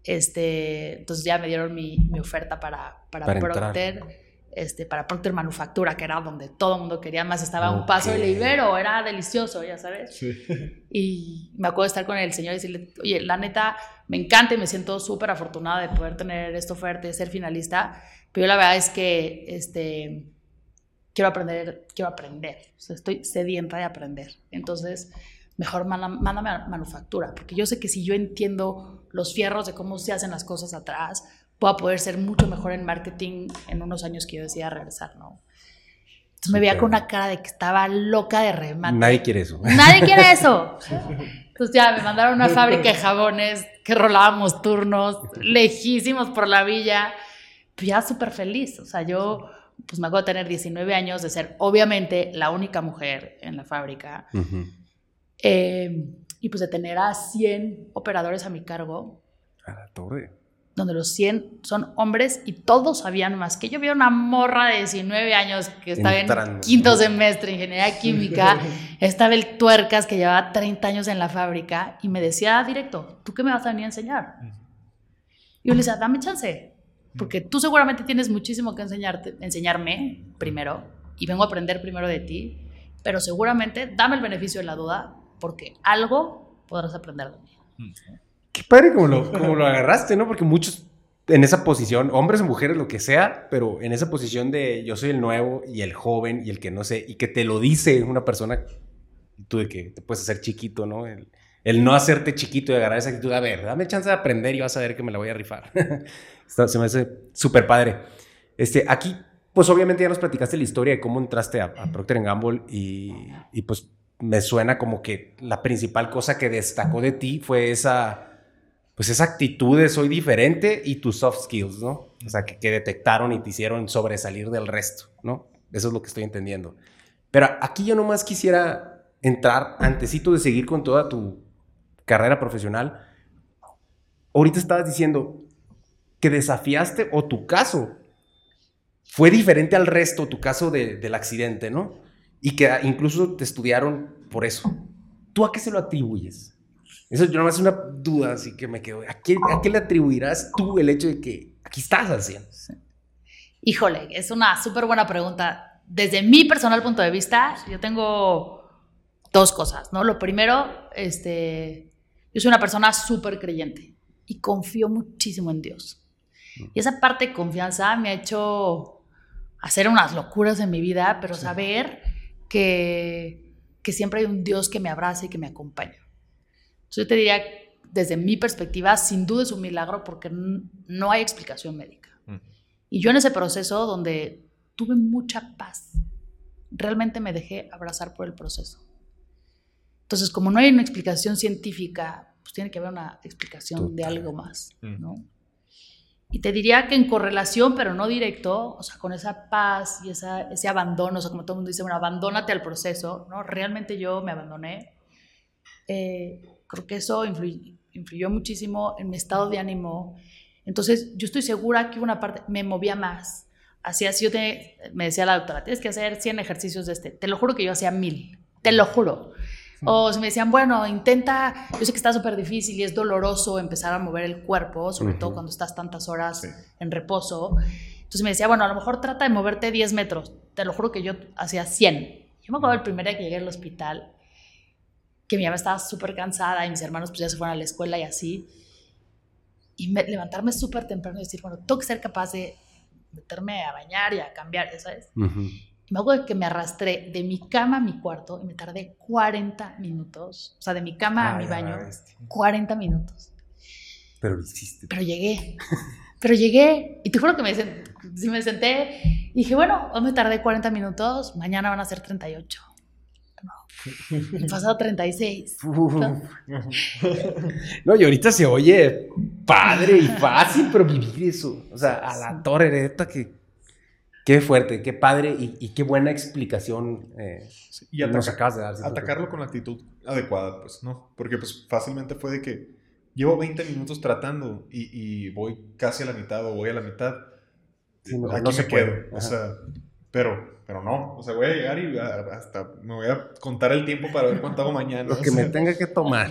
este, entonces ya me dieron mi, mi oferta para, para, para Procter este, para Procter Manufactura, que era donde todo el mundo quería más, estaba un paso del Ibero, era delicioso, ya sabes. Y me acuerdo de estar con el señor y decirle, oye, la neta, me encanta y me siento súper afortunada de poder tener esta oferta y ser finalista, pero la verdad es que este, quiero aprender, quiero aprender, estoy sedienta de aprender. Entonces, mejor mándame a manufactura, porque yo sé que si yo entiendo los fierros de cómo se hacen las cosas atrás, pueda poder ser mucho mejor en marketing en unos años que yo decía regresar, ¿no? Entonces me veía con una cara de que estaba loca de remate. Nadie quiere eso. Nadie quiere eso. Entonces ya me mandaron a una fábrica de jabones que rolábamos turnos lejísimos por la villa. Pues ya súper feliz. O sea, yo pues me acuerdo de tener 19 años, de ser obviamente la única mujer en la fábrica. Eh, y pues de tener a 100 operadores a mi cargo. A la torre donde los 100 son hombres y todos sabían más que yo. Vi una morra de 19 años que estaba en quinto semestre, ingeniería química, estaba el tuercas que llevaba 30 años en la fábrica y me decía directo, ¿tú qué me vas a venir a enseñar? Y yo le decía, dame chance, porque tú seguramente tienes muchísimo que enseñarte, enseñarme primero y vengo a aprender primero de ti, pero seguramente dame el beneficio de la duda porque algo podrás aprender de mí. Qué padre como lo, como lo agarraste, ¿no? Porque muchos en esa posición, hombres o mujeres, lo que sea, pero en esa posición de yo soy el nuevo y el joven y el que no sé, y que te lo dice una persona, tú de que te puedes hacer chiquito, ¿no? El, el no hacerte chiquito y agarrar esa actitud, a ver, dame chance de aprender y vas a ver que me la voy a rifar. se me hace súper padre. Este, aquí, pues obviamente ya nos platicaste la historia de cómo entraste a, a Procter Gamble y, y pues me suena como que la principal cosa que destacó de ti fue esa pues esa actitud de soy diferente y tus soft skills, ¿no? O sea, que, detectaron y te hicieron sobresalir del resto, ¿no? Eso es lo que estoy entendiendo. Pero aquí yo nomás quisiera entrar, antesito de seguir con toda tu carrera profesional. Ahorita estabas diciendo que desafiaste o tu caso fue diferente al resto, tu caso del accidente, ¿no? Y que incluso te estudiaron por eso. ¿Tú a qué se lo atribuyes? Eso yo nomás es una duda, así que me quedo. ¿A qué, ¿A qué le atribuirás tú el hecho de que aquí estás haciendo? Híjole, es una súper buena pregunta. Desde mi personal punto de vista, yo tengo dos cosas, ¿no? Lo primero, este, yo soy una persona súper creyente y confío muchísimo en Dios. Y esa parte de confianza me ha hecho hacer unas locuras en mi vida, pero saber que, que siempre hay un Dios que me abraza y que me acompaña yo te diría, desde mi perspectiva, sin duda es un milagro porque no hay explicación médica. Y yo en ese proceso donde tuve mucha paz, realmente me dejé abrazar por el proceso. Entonces, como no hay una explicación científica, pues tiene que haber una explicación de algo más, ¿no? Y te diría que en correlación, pero no directo, o sea, con esa paz y esa, ese abandono, o sea, como todo el mundo dice, bueno, abandónate al proceso, ¿no? Realmente yo me abandoné. Eh, Creo que eso influyó, muchísimo en mi estado de ánimo. Entonces, yo estoy segura que una parte me movía más. Así, así yo te, me decía la doctora, tienes que hacer 100 ejercicios de este. Te lo juro que yo hacía mil. Te lo juro. O se me decían, bueno, intenta, yo sé que está súper difícil y es doloroso empezar a mover el cuerpo, sobre todo cuando estás tantas horas en reposo. Entonces me decía, bueno, a lo mejor trata de moverte 10 metros. Te lo juro que yo hacía 100. Yo me acuerdo el primer día que llegué al hospital, que mi mamá estaba súper cansada y mis hermanos pues ya se fueron a la escuela y así. Y levantarme súper temprano y decir, bueno, tengo que ser capaz de meterme a bañar y a cambiar, ¿sabes? Y me acuerdo que me arrastré de mi cama a mi cuarto y me tardé 40 minutos. O sea, de mi cama a mi baño, 40 minutos. Pero lo hiciste. Pero llegué. Pero llegué y te juro que me, me senté y dije, bueno, hoy me tardé 40 minutos, mañana van a ser 38. He pasado 36. no, y ahorita se oye padre y fácil, pero vivir eso. O sea, a la torre, neta, que. Qué fuerte, qué padre y, qué buena explicación eh, y nos acabas de dar. Atacarlo con la actitud adecuada, pues, ¿no? Porque, pues, fácilmente fue de que llevo 20 minutos tratando y, voy casi a la mitad o voy a la mitad. Aquí no se quedo. O sea, pero, pero no, o sea, voy a llegar y hasta me voy a contar el tiempo para ver cuánto hago mañana. Lo que me tenga que tomar.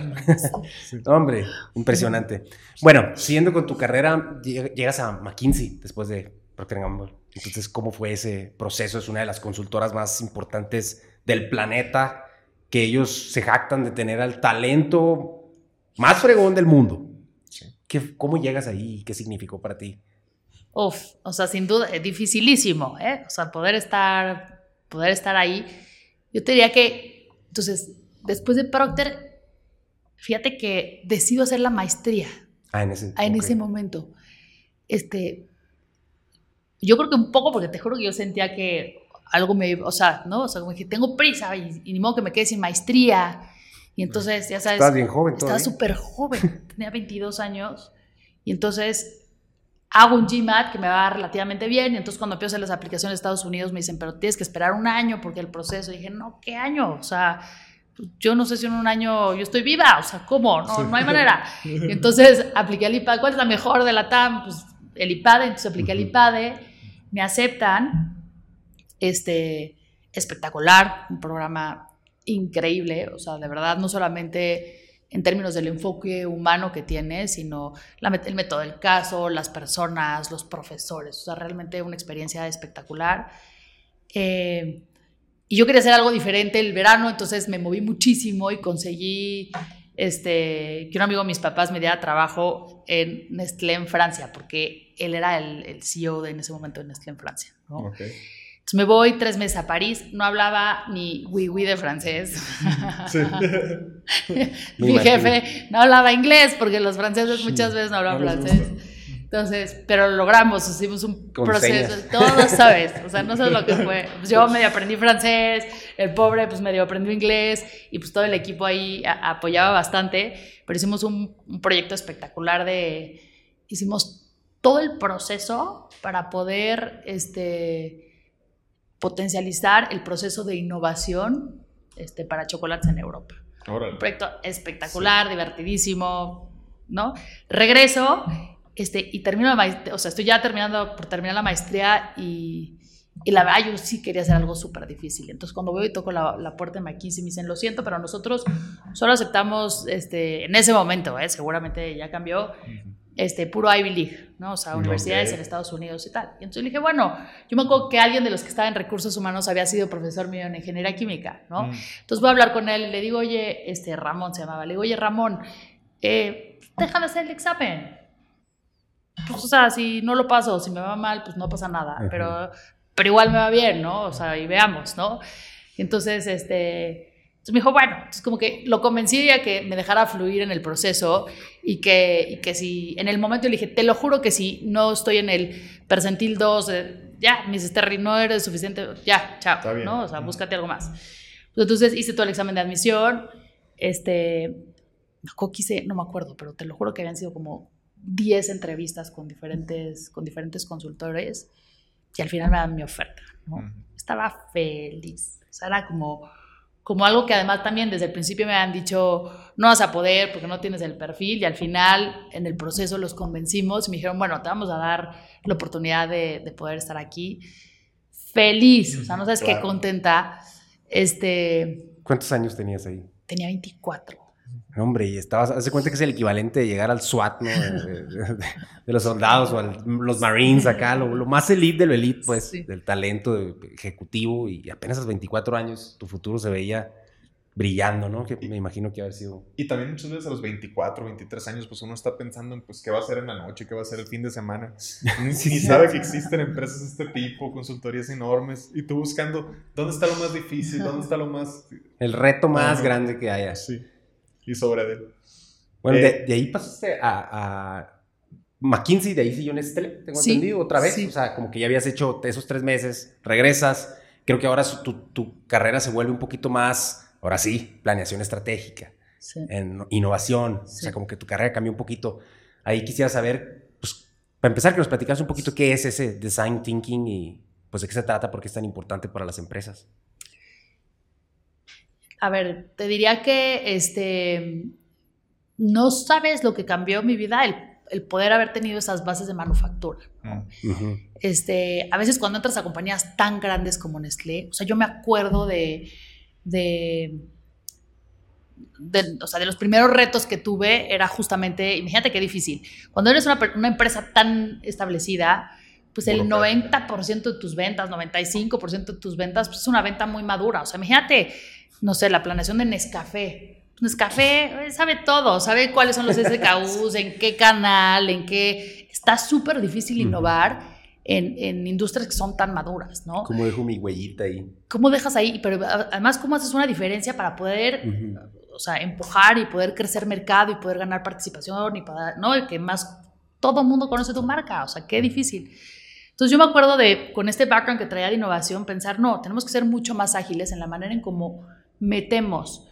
Hombre, impresionante. Bueno, siguiendo con tu carrera, llegas a McKinsey después de Procter Gamble. Entonces, ¿cómo fue ese proceso? Es una de las consultoras más importantes del planeta, que ellos se jactan de tener al talento más fregón del mundo. ¿Cómo llegas ahí? ¿Qué significó para ti? Uf, o sea, sin duda, es dificilísimo, ¿eh? O sea, poder estar, poder estar ahí. Yo te diría que, entonces, después de Procter, fíjate que decido hacer la maestría. Ah, en ese, ah, en ese momento. Este, yo creo que un poco, porque te juro que yo sentía que algo me, o sea, ¿no? O sea, como que tengo prisa y, ni modo que me quede sin maestría. Y entonces, ya sabes. Estás bien joven Estaba súper joven, tenía 22 años. Y entonces hago un GMAT que me va relativamente bien y entonces cuando empiezo las aplicaciones de Estados Unidos me dicen, pero tienes que esperar un año porque el proceso, y dije, no, ¿qué año? O sea, yo no sé si en un año yo estoy viva, o sea, ¿cómo? No, no hay manera. Y entonces apliqué el IPAD, ¿cuál es la mejor de la TAM? Pues el IPAD, entonces apliqué el IPAD, me aceptan, este, espectacular, un programa increíble, o sea, de verdad, no solamente en términos del enfoque humano que tiene, sino el método del caso, las personas, los profesores. O sea, realmente una experiencia espectacular. Eh, y yo quería hacer algo diferente el verano, entonces me moví muchísimo y conseguí este, que un amigo de mis papás me diera trabajo en Nestlé en Francia, porque él era el, CEO en ese momento de Nestlé en Francia. ¿no? Entonces me voy tres meses a París, no hablaba ni oui oui de francés. Sí. Mi jefe no hablaba inglés porque los franceses muchas veces no hablan francés. Entonces, pero lo logramos, hicimos un proceso, todo sabes, o sea, no sabes lo que fue. Pues yo medio aprendí francés, el pobre pues medio aprendió inglés y pues todo el equipo ahí apoyaba bastante, pero hicimos un, un proyecto espectacular de, hicimos todo el proceso para poder este, potencializar el proceso de innovación este, para chocolates en Europa. Un proyecto espectacular, divertidísimo, ¿no? Regreso este, y termino la maestría, o sea, estoy ya terminando por terminar la maestría y, y la verdad yo sí quería hacer algo súper difícil. Entonces cuando voy y toco la, la, puerta de McKinsey me dicen, lo siento, pero nosotros solo aceptamos, este, en ese momento, ¿eh? seguramente ya cambió, este, puro Ivy League, ¿no? O sea, universidades en Estados Unidos y tal. Y entonces le dije, bueno, yo me acuerdo que alguien de los que estaba en recursos humanos había sido profesor mío en ingeniería química, ¿no? Mm. Entonces voy a hablar con él y le digo, oye, este, Ramón se llamaba, le digo, oye, Ramón, eh, déjame hacer el examen. Pues, o sea, si no lo paso, si me va mal, pues no pasa nada, pero, pero igual me va bien, ¿no? O sea, y veamos, ¿no? entonces, este entonces me dijo, bueno, entonces como que lo convencí a que me dejara fluir en el proceso y que, y que si en el momento le dije, te lo juro que si no estoy en el percentil 2, ya, mi Terry, no eres suficiente, ya, chao, ¿no? O sea, búscate algo más. Entonces hice todo el examen de admisión, este, no, quise, no me acuerdo, pero te lo juro que habían sido como 10 entrevistas con diferentes, con diferentes consultores y al final me dan mi oferta, ¿no? Estaba feliz, o sea, era como como algo que además también desde el principio me han dicho, no vas a poder porque no tienes el perfil y al final en el proceso los convencimos y me dijeron, bueno, te vamos a dar la oportunidad de, poder estar aquí. Feliz, o sea, no sabes qué contenta. Este, ¿Cuántos años tenías ahí? Tenía 24. Hombre, y estabas, hace cuenta que es el equivalente de llegar al SWAT, ¿no? De, los soldados o a los Marines acá, lo, más elite de lo elite, pues, del talento ejecutivo y apenas a los 24 años tu futuro se veía brillando, ¿no? Que me imagino que haber sido. Y también muchas veces a los 24, 23 años, pues uno está pensando en, pues, qué va a hacer en la noche, qué va a hacer el fin de semana. Ni sabe que existen empresas de este tipo, consultorías enormes, y tú buscando dónde está lo más difícil, dónde está lo más... El reto más grande que haya. Sí y sobre él. Bueno, eh, de, ahí pasaste a, a, McKinsey, de ahí siguió Nestlé, tengo entendido, otra vez. O sea, como que ya habías hecho esos tres meses, regresas. Creo que ahora tu, tu carrera se vuelve un poquito más, ahora sí, planeación estratégica, en innovación. O sea, como que tu carrera cambió un poquito. Ahí quisiera saber, pues, para empezar, que nos platicas un poquito qué es ese design thinking y pues de qué se trata, por qué es tan importante para las empresas a ver, te diría que este, no sabes lo que cambió mi vida, el, poder haber tenido esas bases de manufactura. Ah. este, a veces cuando entras a compañías tan grandes como Nestlé, o sea, yo me acuerdo de, de, o sea, de los primeros retos que tuve era justamente, imagínate qué difícil, cuando eres una, una empresa tan establecida, pues el 90% de tus ventas, 95% de tus ventas, pues es una venta muy madura. O sea, imagínate no sé, la planeación de Nescafé. Nescafé sabe todo, sabe cuáles son los SKUs, en qué canal, en qué... Está súper difícil innovar en, industrias que son tan maduras, ¿no? ¿Cómo dejo mi huellita ahí? ¿Cómo dejas ahí? Pero además, ¿cómo haces una diferencia para poder, o sea, empujar y poder crecer mercado y poder ganar participación y para, ¿no? Y que más todo el mundo conoce tu marca, o sea, qué difícil. Entonces yo me acuerdo de, con este background que traía de innovación, pensar, no, tenemos que ser mucho más ágiles en la manera en cómo metemos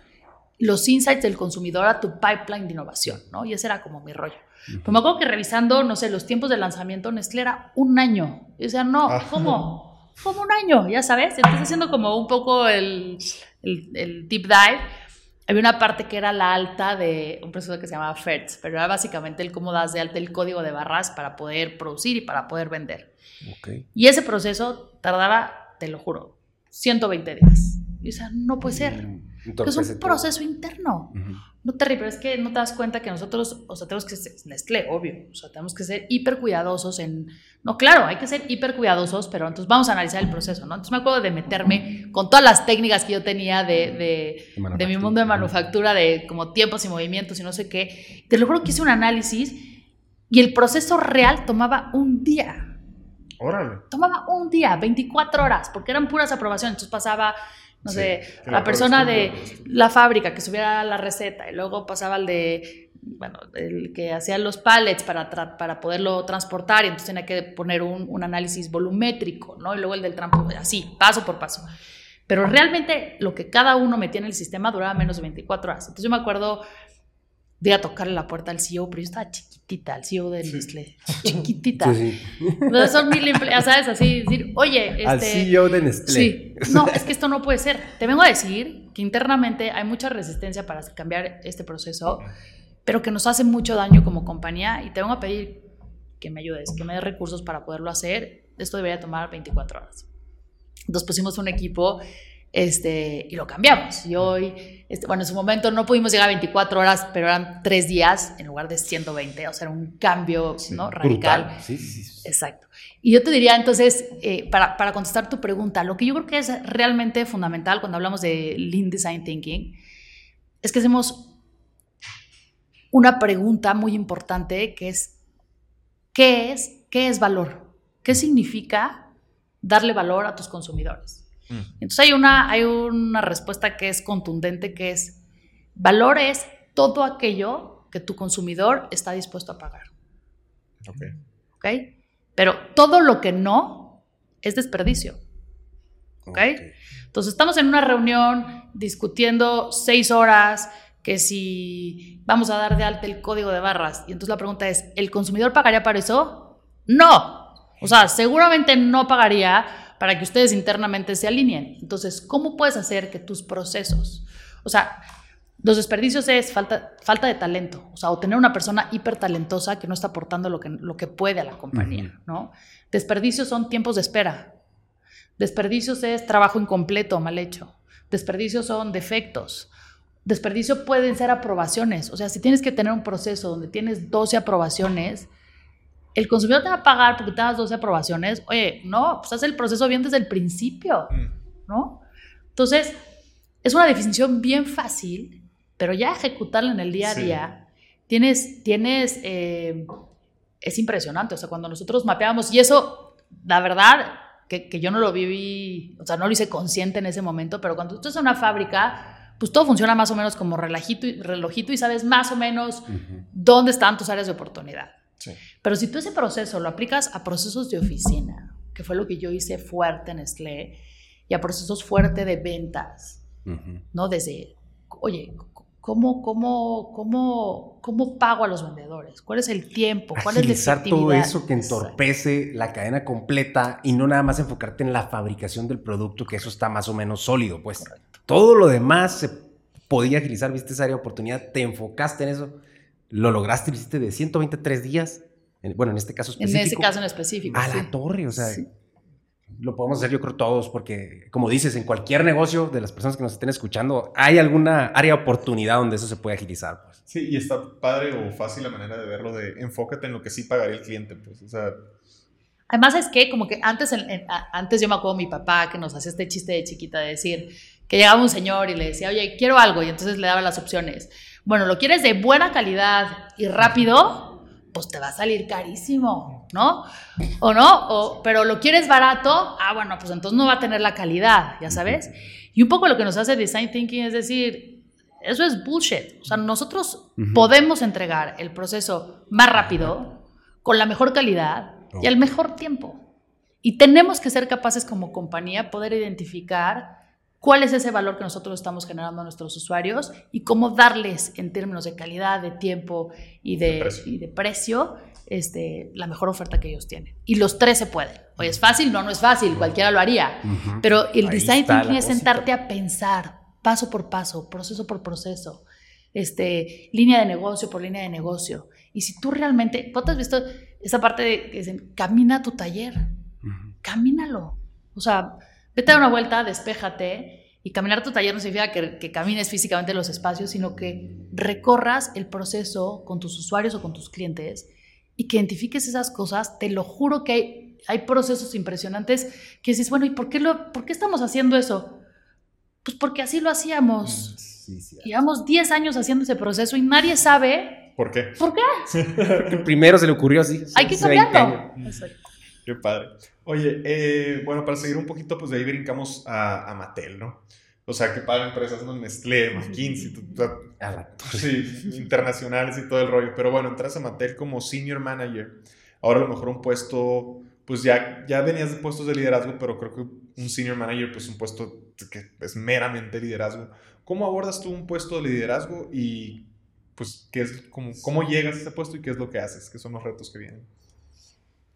los insights del consumidor a tu pipeline de innovación, ¿no? Y ese era como mi rollo. Pero me acuerdo que revisando, no sé, los tiempos de lanzamiento, Nestlé era un año. Y decía, no, ah. ¿cómo? Como un año, ya sabes. Entonces, haciendo como un poco el, el, deep dive, había una parte que era la alta de un proceso que se llamaba FERTS, pero era básicamente el cómo das de alta el código de barras para poder producir y para poder vender. Y ese proceso tardaba, te lo juro, 120 días. Y, o sea, no puede ser. Mm, es un proceso interno. No te pero es que no te das cuenta que nosotros, o sea, tenemos que ser, Nestlé, obvio, o sea, tenemos que ser hiper cuidadosos en, no, claro, hay que ser hiper cuidadosos, pero entonces vamos a analizar el proceso, ¿no? Entonces me acuerdo de meterme con todas las técnicas que yo tenía de, de, de mi mundo de manufactura, de como tiempos y movimientos y no sé qué, te lo juro que hice un análisis Y el proceso real tomaba un día. Órale. Tomaba un día, 24 horas, porque eran puras aprobaciones. Entonces pasaba, no Sí, sé, la persona de la fábrica que subiera la receta y luego pasaba el de, bueno, el que hacía los pallets para, tra- para poderlo transportar y entonces tenía que poner un, un análisis volumétrico, ¿no? Y luego el del transporte, así, paso por paso. Pero realmente lo que cada uno metía en el sistema duraba menos de 24 horas. Entonces yo me acuerdo de ir a tocarle la puerta al CEO, pero yo estaba chiquitita, el CEO de. Nestlé, chiquitita. Sí, sí. Entonces son mil empleados, ¿sabes? Así, decir, oye, Al este... CEO de Nestlé. Sí, no, es que esto no puede ser. Te vengo a decir que internamente hay mucha resistencia para cambiar este proceso, pero que nos hace mucho daño como compañía y te vengo a pedir que me ayudes, que me des recursos para poderlo hacer. Esto debería tomar 24 horas. Entonces pusimos un equipo este, y lo cambiamos. Y hoy, este, bueno, en su momento no pudimos llegar a 24 horas, pero eran tres días en lugar de 120, o sea, era un cambio Sí, ¿no? radical. Sí, sí. Exacto. Y yo te diría entonces, eh, para, para contestar tu pregunta, lo que yo creo que es realmente fundamental cuando hablamos de Lean Design Thinking es que hacemos una pregunta muy importante que es, ¿qué es, qué es valor? ¿Qué significa darle valor a tus consumidores? Mm. Entonces hay una, hay una respuesta que es contundente, que es, valor es todo aquello que tu consumidor está dispuesto a pagar. Ok. ¿ok? Pero todo lo que no es desperdicio. ¿ok? Entonces estamos en una reunión discutiendo seis horas que si vamos a dar de alta el código de barras y entonces la pregunta es, ¿el consumidor pagaría para eso? No. O sea, seguramente no pagaría para que ustedes internamente se alineen. Entonces, ¿cómo puedes hacer que tus procesos, o sea, los desperdicios es falta, falta de talento, o sea, o tener una persona hiper talentosa que no está aportando lo que, lo que puede a la compañía, ¿no? Desperdicios son tiempos de espera. Desperdicios es trabajo incompleto mal hecho. Desperdicios son defectos. Desperdicio pueden ser aprobaciones. O sea, si tienes que tener un proceso donde tienes 12 aprobaciones, el consumidor te va a pagar porque te das 12 aprobaciones. Oye, no, pues haz el proceso bien desde el principio. Mm. ¿no? Entonces, es una definición bien fácil, pero ya ejecutarla en el día a Sí. día, tienes, tienes, eh, es impresionante, o sea, cuando nosotros mapeábamos, y eso, la verdad, que, que yo no lo viví, o sea, no lo hice consciente en ese momento, pero cuando tú estás en una fábrica, pues todo funciona más o menos como relajito y, relojito y sabes más o menos Ujú. dónde están tus áreas de oportunidad. Sí. Pero si tú ese proceso lo aplicas a procesos de oficina, que fue lo que yo hice fuerte en Nestlé, y a procesos fuertes de ventas, Ujú. ¿no? Desde, oye, ¿cómo, cómo, cómo, cómo pago a los vendedores? ¿Cuál es el tiempo? ¿Cuál es la Agilizar todo eso que entorpece la cadena completa y no nada más enfocarte en la fabricación del producto, que eso está más o menos sólido, pues. Todo lo demás se podía agilizar, viste esa área de oportunidad, te enfocaste en eso, lo lograste, lo hiciste de 123 días, en- bueno, en este caso En específico. ese caso en específico. A sí. la torre, o sea, Sí. lo podemos hacer yo creo todos, porque como dices, en cualquier negocio de las personas que nos estén escuchando, hay alguna área de oportunidad donde eso se puede agilizar, pues. Sí, y está padre o fácil la manera de verlo de enfócate en lo que sí pagaría el cliente, pues, o sea, Además es que como que antes, en- en- a- antes yo me acuerdo de mi papá que nos hacía este chiste de chiquita de decir que llegaba un señor y le decía, oye, quiero algo y entonces le daba las opciones. Bueno, lo quieres de buena calidad y rápido, pues te va a salir carísimo, ¿no? O no, o, pero lo quieres barato, ah, bueno, pues entonces no va a tener la calidad, ya sabes. Y un poco lo que nos hace design thinking es decir, eso es bullshit. O sea, nosotros podemos entregar el proceso más rápido, con la mejor calidad y al mejor tiempo. Y tenemos que ser capaces como compañía poder identificar cuál es ese valor que nosotros estamos generando a nuestros usuarios y cómo darles en términos de calidad, de tiempo y de, precio. y de precio este, la mejor oferta que ellos tienen. Y los tres se pueden. Oye, ¿es fácil? No, no es fácil, cualquiera lo haría. Ujú. Pero el Ahí design thinking es sentarte a pensar paso por paso, proceso por proceso, este, línea de negocio por línea de negocio. Y si tú realmente, ¿tú has visto esa parte de que dicen, camina tu taller? Ujú. Camínalo. O sea, vete a dar una vuelta, despéjate. Y caminar tu taller no significa que, que camines físicamente los espacios, sino que recorras el proceso con tus usuarios o con tus clientes y que identifiques esas cosas. Te lo juro que hay, hay procesos impresionantes que dices, bueno, ¿y por qué, lo, por qué estamos haciendo eso? Pues porque así lo hacíamos. Sí, sí. Llevamos 10 años haciendo ese proceso y nadie sabe ¿Por qué? ¿Por qué? Porque primero se le ocurrió así. Hay que hace 20 cambiarlo. Qué padre. Oye, eh, bueno, para seguir un poquito, pues de ahí brincamos a, a Mattel, ¿no? O sea, que pagan empresas, ¿no? Nestlé, McKinsey, sí, internacionales y todo el rollo. Pero bueno, entras a Mattel como senior manager. Ahora a lo mejor un puesto, pues ya, ya venías de puestos de liderazgo, pero creo que un senior manager, pues un puesto que es meramente liderazgo. ¿Cómo abordas tú un puesto de liderazgo y pues qué es, cómo, cómo llegas a ese puesto y qué es lo que haces? ¿Qué son los retos que vienen?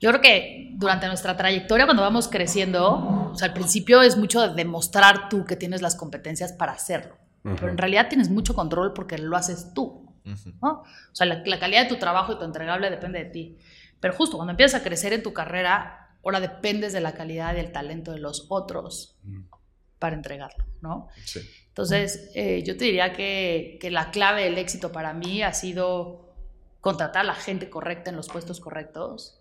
Yo creo que durante nuestra trayectoria, cuando vamos creciendo, o sea, al principio es mucho de demostrar tú que tienes las competencias para hacerlo. Pero en realidad tienes mucho control porque lo haces tú. ¿no? O sea, la, la calidad de tu trabajo y tu entregable depende de ti. Pero justo cuando empiezas a crecer en tu carrera, ahora dependes de la calidad y el talento de los otros para entregarlo, ¿no? Sí. Entonces, eh, yo te diría que, que la clave del éxito para mí ha sido contratar a la gente correcta en los puestos correctos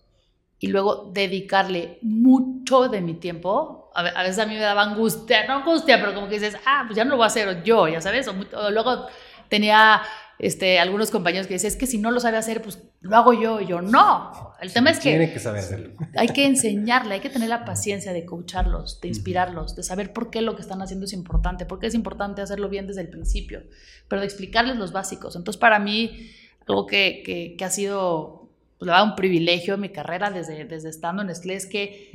y luego dedicarle mucho de mi tiempo. A, ve- a veces a mí me daba angustia, no angustia, pero como que dices, ah, pues ya no lo voy a hacer yo, ya sabes. O, o luego tenía este, algunos compañeros que decían, es que si no lo sabe hacer, pues lo hago yo. Y yo, no. El tema es que Tiene que saber hacerlo. hay que enseñarle, hay que tener la paciencia de coacharlos, de inspirarlos, de saber por qué lo que están haciendo es importante, por qué es importante hacerlo bien desde el principio, pero de explicarles los básicos. Entonces, para mí, algo que, que- que ha sido pues, la verdad, un privilegio en mi carrera desde, desde estando en Nestlé es que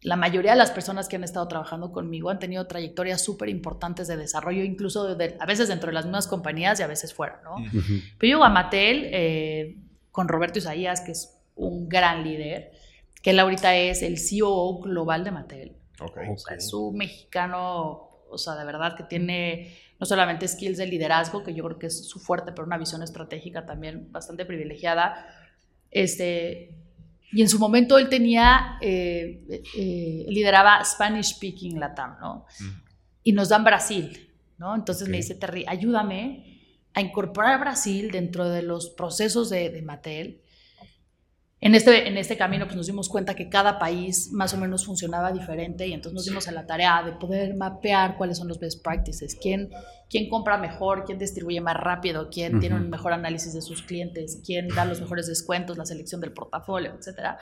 la mayoría de las personas que han estado trabajando conmigo han tenido trayectorias súper importantes de desarrollo, incluso de- a veces dentro de las mismas compañías y a veces fuera, ¿no? Ujú. Pero yo llego a Mattel eh, con Roberto Isaías, que es un gran líder, que él ahorita es el COO global de Mattel. Ok. O sea, es un mexicano, o sea, de verdad que tiene no solamente skills de liderazgo, que yo creo que es su fuerte, pero una visión estratégica también bastante privilegiada. Este, y en su momento él tenía, eh, eh, lideraba Spanish Speaking Latam, ¿no? Mm. y nos dan Brasil, ¿no? Entonces me Ok. dice Terry, ayúdame a incorporar Brasil dentro de los procesos de, de Mattel. En este, en este camino pues nos dimos cuenta que cada país más o menos funcionaba diferente y entonces nos dimos a la tarea de poder mapear cuáles son los best practices, quién, quién compra mejor, quién distribuye más rápido, quién tiene un mejor análisis de sus clientes, quién da los mejores descuentos, la selección del portafolio, etc.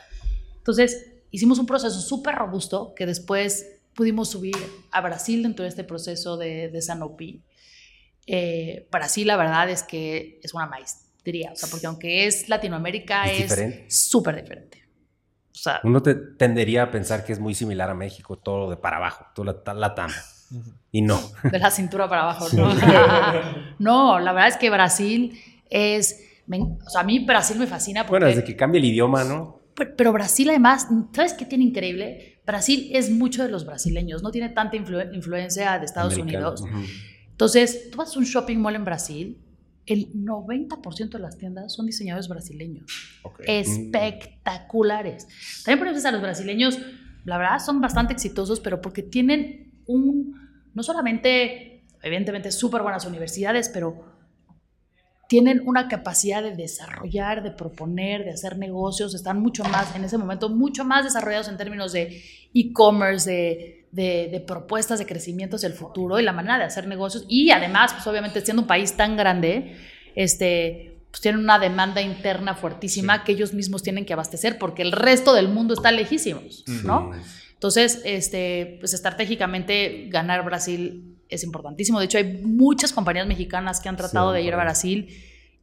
Entonces hicimos un proceso súper robusto que después pudimos subir a Brasil dentro de este proceso de, de Sanopi. Eh, Brasil, la verdad es que es una maestría, o sea, porque aunque es Latinoamérica, Es es diferente. súper diferente. O sea, Uno te- tendería a pensar que es muy similar a México, todo de para abajo, todo la, la TAM. Y no. de la cintura para abajo, ¿no? no, la verdad es que Brasil es, me o sea, a mí Brasil me fascina porque... Bueno, desde que cambia el idioma, ¿no? Pero, pero Brasil además, ¿sabes qué tiene increíble? Brasil es mucho de los brasileños, no tiene tanta influ- influencia de Estados Americano. Unidos. Ujú. Entonces, tú vas a un shopping mall en Brasil, el 90% de las tiendas son diseñadores brasileños, espectaculares. También por a los brasileños, la verdad, son bastante exitosos, pero porque tienen un, no solamente, evidentemente, súper buenas universidades, pero tienen una capacidad de desarrollar, de proponer, de hacer negocios, están mucho más, en ese momento, mucho más desarrollados en términos de e-commerce, de, de, de propuestas de crecimiento hacia el futuro y la manera de hacer negocios. Y además, pues obviamente, siendo un país tan grande, este, pues tienen una demanda interna fuertísima Sí. que ellos mismos tienen que abastecer porque el resto del mundo está lejísimos, ¿no? Entonces, este, pues estratégicamente ganar Brasil es importantísimo. De hecho, hay muchas compañías mexicanas que han tratado Sí, de ir a. Brasil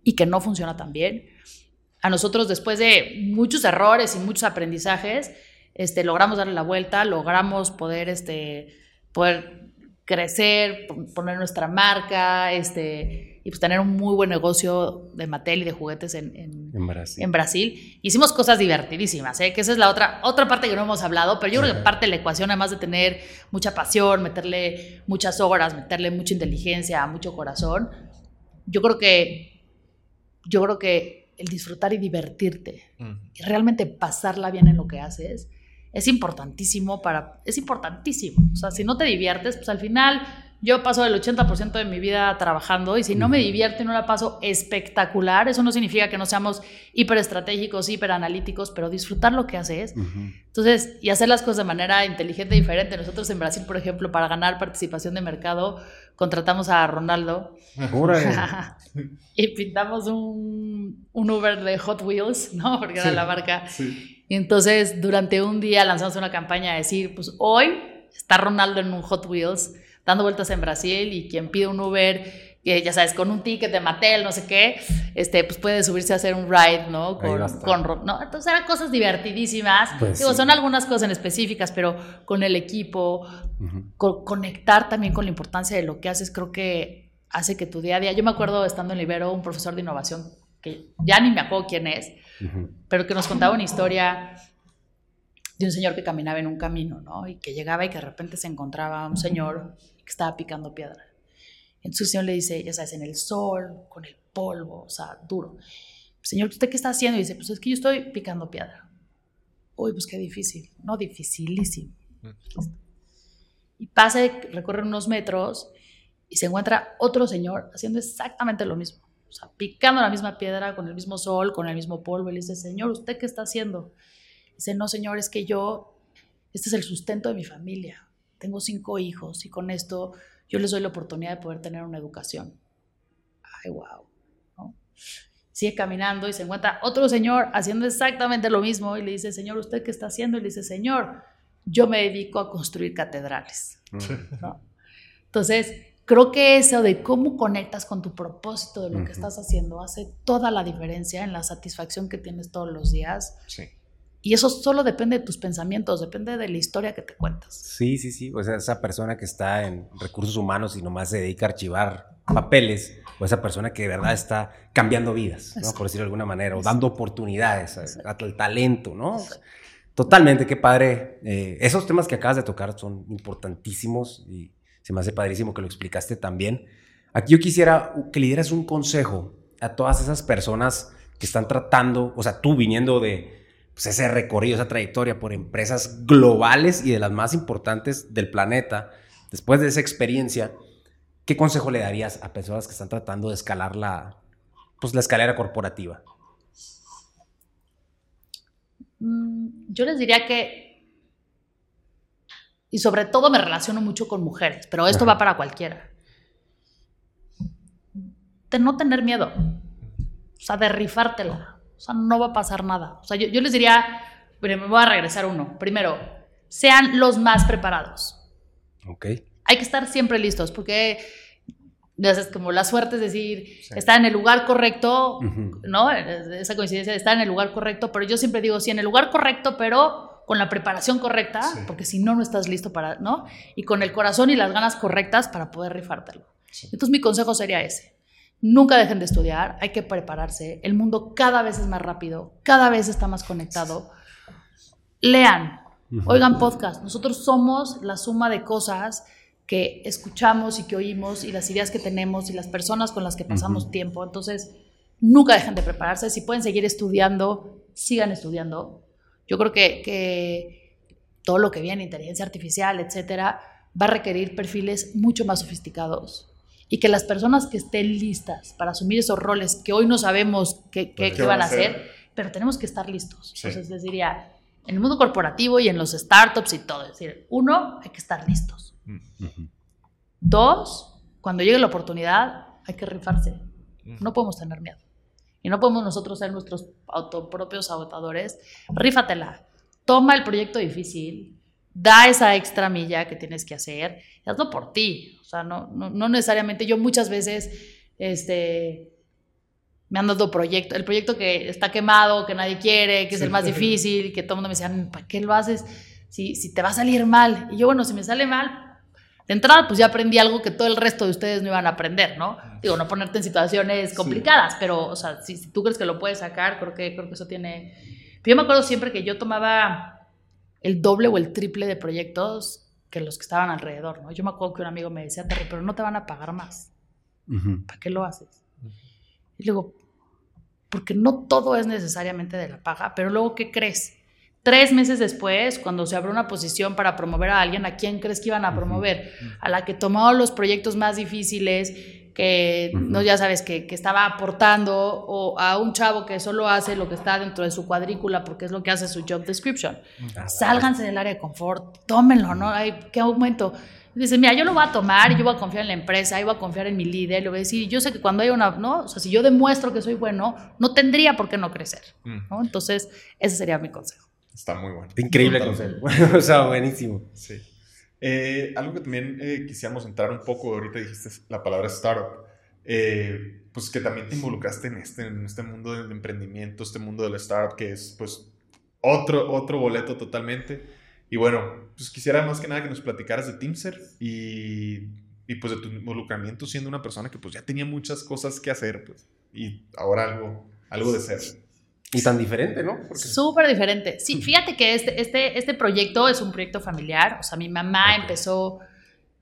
y que no funciona tan bien. A nosotros, después de muchos errores y muchos aprendizajes, este, logramos darle la vuelta, logramos poder, este, poder crecer, poner nuestra marca, este, y pues tener un muy buen negocio de Mattel y de juguetes en, en- En Brasil. en Brasil. Hicimos cosas divertidísimas, ¿eh? que esa es la otra, otra parte que no hemos hablado, pero yo creo que parte de la ecuación, además de tener mucha pasión, meterle muchas horas, meterle mucha inteligencia, mucho corazón, yo creo que, yo creo que el disfrutar y divertirte y realmente pasarla bien en lo que haces es importantísimo para, es importantísimo. O sea, si no te diviertes, pues al final yo paso el 80% de mi vida trabajando y si no me divierto y no la paso espectacular, eso no significa que no seamos hiper estratégicos, hiper analíticos, pero disfrutar lo que haces. Entonces, y hacer las cosas de manera inteligente y diferente. Nosotros en Brasil, por ejemplo, para ganar participación de mercado, contratamos a Ronaldo y pintamos un, un, Uber de Hot Wheels, ¿no? Porque era la marca. Y entonces durante un día lanzamos una campaña a decir, pues hoy está Ronaldo en un Hot Wheels dando vueltas en Brasil y quien pide un Uber ya sabes, con un ticket de Mattel, no sé qué, este, pues puede subirse a hacer un ride, ¿no? Con, ¿no? Entonces eran cosas divertidísimas. Pues Digo, son algunas cosas en específicas, pero con el equipo, conectar también con la importancia de lo que haces, creo que hace que tu día a día. Yo me acuerdo estando en Libero, un profesor de innovación, que ya ni me acuerdo quién es, pero que nos contaba una historia de un señor que caminaba en un camino, ¿no? Y que llegaba y que de repente se encontraba un señor que estaba picando piedra entonces el Señor le dice, ya sabes, en el sol, con el polvo, o sea, duro. Señor, ¿usted qué está haciendo? Y dice, pues es que yo estoy picando piedra. Uy, pues qué difícil. No, dificilísimo. Y pasa, recorre unos metros y se encuentra otro señor haciendo exactamente lo mismo. O sea, picando la misma piedra, con el mismo sol, con el mismo polvo. Y le dice, Señor, ¿usted qué está haciendo? Dice, no, Señor, es que yo, este es el sustento de mi familia. Tengo cinco hijos y con esto yo les doy la oportunidad de poder tener una educación. Ay, wow. Sigue caminando y se encuentra otro señor haciendo exactamente lo mismo y le dice, Señor, ¿usted qué está haciendo? Y le dice, Señor, yo me dedico a construir catedrales. Entonces, creo que eso de cómo conectas con tu propósito de lo que estás haciendo hace toda la diferencia en la satisfacción que tienes todos los días. Sí. Y eso solo depende de tus pensamientos, depende de la historia que te cuentas. Sí, sí, sí. O sea, esa persona que está en recursos humanos y nomás se dedica a archivar papeles, o esa persona que de verdad está cambiando vidas, ¿no? por decirlo de alguna manera, o dando oportunidades al talento, ¿no? Totalmente, qué padre. Eh, esos temas que acabas de tocar son importantísimos y se me hace padrísimo que lo explicaste también. Aquí yo quisiera que le dieras un consejo a todas esas personas que están tratando, o sea, tú viniendo de, pues, ese recorrido, esa trayectoria por empresas globales y de las más importantes del planeta, después de esa experiencia, ¿qué consejo le darías a personas que están tratando de escalar la, pues, la escalera corporativa? Mm, yo les diría que, y sobre todo me relaciono mucho con mujeres, pero esto va para cualquiera, de no tener miedo, o sea, de rifártela o sea, no va a pasar nada. O sea, yo, les diría, pero me voy a regresar uno. Primero, sean los más preparados. Ok. Hay que estar siempre listos porque es como la suerte es decir, estar en el lugar correcto, ¿no? Esa coincidencia de estar en el lugar correcto, pero yo siempre digo, sí, en el lugar correcto, pero con la preparación correcta, porque si no, no estás listo para, ¿no? Y con el corazón y las ganas correctas para poder rifártelo. Entonces mi consejo sería ese. Nunca dejen de estudiar, hay que prepararse. El mundo cada vez es más rápido, cada vez está más conectado. Lean, oigan podcast. Nosotros somos la suma de cosas que escuchamos y que oímos y las ideas que tenemos y las personas con las que pasamos tiempo. Entonces, nunca dejen de prepararse. Si pueden seguir estudiando, sigan estudiando. Yo creo que, que todo lo que viene, inteligencia artificial, etcétera, va a requerir perfiles mucho más sofisticados y que las personas que estén listas para asumir esos roles que hoy no sabemos qué, qué, pues, van a hacer, pero tenemos que estar listos. Entonces les diría, en el mundo corporativo y en los startups y todo, es decir, uno, hay que estar listos. Dos, cuando llegue la oportunidad, hay que rifarse. No podemos tener miedo. Y no podemos nosotros ser nuestros auto, propios agotadores. Rífatela. Toma el proyecto difícil, da esa extra milla que tienes que hacer, hazlo por ti. O sea, no, no, necesariamente yo muchas veces, este, me han dado proyecto, el proyecto que está quemado, que nadie quiere, que es el más difícil, que todo el mundo me decía, ¿para qué lo haces? Si, si te va a salir mal. Y yo, bueno, si me sale mal, de entrada, pues ya aprendí algo que todo el resto de ustedes no iban a aprender, ¿no? Digo, no ponerte en situaciones complicadas, pero, o sea, si, si, tú crees que lo puedes sacar, creo que, creo que eso tiene... Yo me acuerdo siempre que yo tomaba el doble o el triple de proyectos que los que estaban alrededor, ¿no? Yo me acuerdo que un amigo me decía, Terry, pero no te van a pagar más. ¿Para qué lo haces? Y luego, porque no todo es necesariamente de la paga, pero luego, ¿qué crees? Tres meses después, cuando se abrió una posición para promover a alguien, ¿a quién crees que iban a promover? A la que tomó los proyectos más difíciles, que no ya sabes que, que, estaba aportando o a un chavo que solo hace lo que está dentro de su cuadrícula porque es lo que hace su job description. Ah, Sálganse del área de confort, tómenlo, ¿no? Hay, ¿Qué aumento? Dice, mira, yo lo voy a tomar yo voy a confiar en la empresa, y voy a confiar en mi líder, le voy a decir, yo sé que cuando hay una, ¿no? O sea, si yo demuestro que soy bueno, no tendría por qué no crecer, ¿no? Entonces, ese sería mi consejo. Está muy bueno. Increíble consejo. o sea, buenísimo. Sí. Eh, algo que también eh, quisiéramos entrar un poco, ahorita dijiste la palabra startup, eh, pues que también te involucraste en este, en este mundo del emprendimiento, este mundo del startup, que es pues otro, otro boleto totalmente. Y bueno, pues quisiera más que nada que nos platicaras de Teamser y, y pues de tu involucramiento siendo una persona que pues ya tenía muchas cosas que hacer, pues, y ahora algo, algo de ser. Y tan diferente, ¿no? Súper diferente. Sí, fíjate que este, este, este proyecto es un proyecto familiar. O sea, mi mamá empezó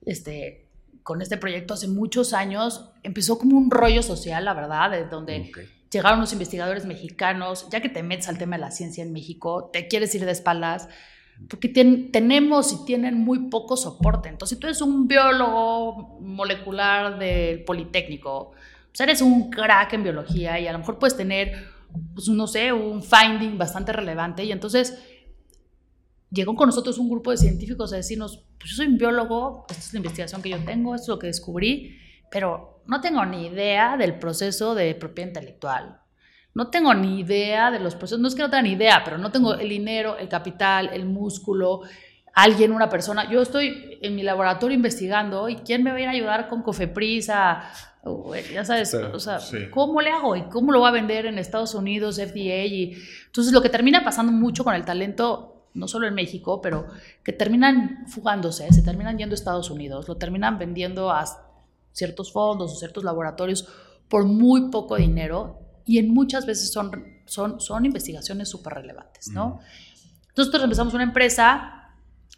este, con este proyecto hace muchos años. Empezó como un rollo social, la verdad, de donde llegaron los investigadores mexicanos. Ya que te metes al tema de la ciencia en México, te quieres ir de espaldas, porque tenemos y tienen muy poco soporte. Entonces, si tú eres un biólogo molecular del Politécnico, pues eres un crack en biología y a lo mejor puedes tener pues no sé, un finding bastante relevante y entonces llegó con nosotros un grupo de científicos a decirnos, pues yo soy un biólogo, esta es la investigación que yo tengo, esto es lo que descubrí, pero no tengo ni idea del proceso de propiedad intelectual. No tengo ni idea de los procesos, no es que no tenga ni idea, pero no tengo el dinero, el capital, el músculo, alguien, una persona. Yo estoy en mi laboratorio investigando y ¿quién me va a ir a ayudar con Cofepris a, ya sabes, o sea, ¿cómo le hago? ¿Y cómo lo va a vender en Estados Unidos, FDA? Y, entonces, lo que termina pasando mucho con el talento, no solo en México, pero que terminan fugándose, se terminan yendo a Estados Unidos, lo terminan vendiendo a ciertos fondos o ciertos laboratorios por muy poco dinero y en muchas veces son, son, son investigaciones súper relevantes, ¿no? Entonces, nosotros empezamos una empresa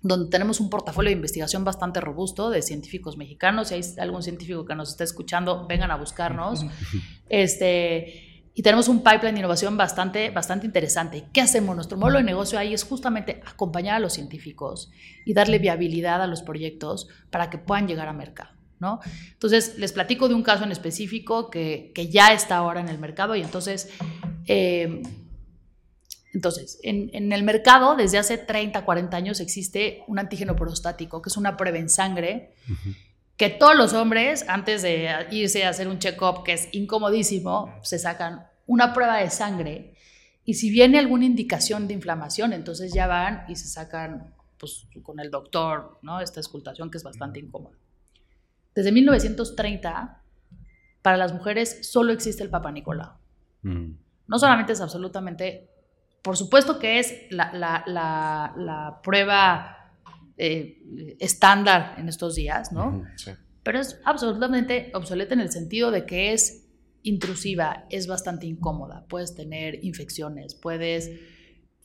donde tenemos un portafolio de investigación bastante robusto de científicos mexicanos. Si hay algún científico que nos está escuchando, vengan a buscarnos. Este, y tenemos un pipeline de innovación bastante, bastante interesante. ¿Qué hacemos? Nuestro modelo de negocio ahí es justamente acompañar a los científicos y darle viabilidad a los proyectos para que puedan llegar a mercado. ¿no? Entonces, les platico de un caso en específico que, que ya está ahora en el mercado y entonces... Eh, entonces, en, el mercado, desde hace 30, 40 años, existe un antígeno prostático, que es una prueba en sangre, que todos los hombres, antes de irse a hacer un check-up, que es incomodísimo, se sacan una prueba de sangre. Y si viene alguna indicación de inflamación, entonces ya van y se sacan pues, con el doctor, ¿no? Esta escultación que es bastante incómoda. Desde 1930, para las mujeres solo existe el Papa Nicolau. No solamente es absolutamente por supuesto que es la, prueba eh, estándar en estos días, ¿no? Sí. Pero es absolutamente obsoleta en el sentido de que es intrusiva, es bastante incómoda, puedes tener infecciones, puedes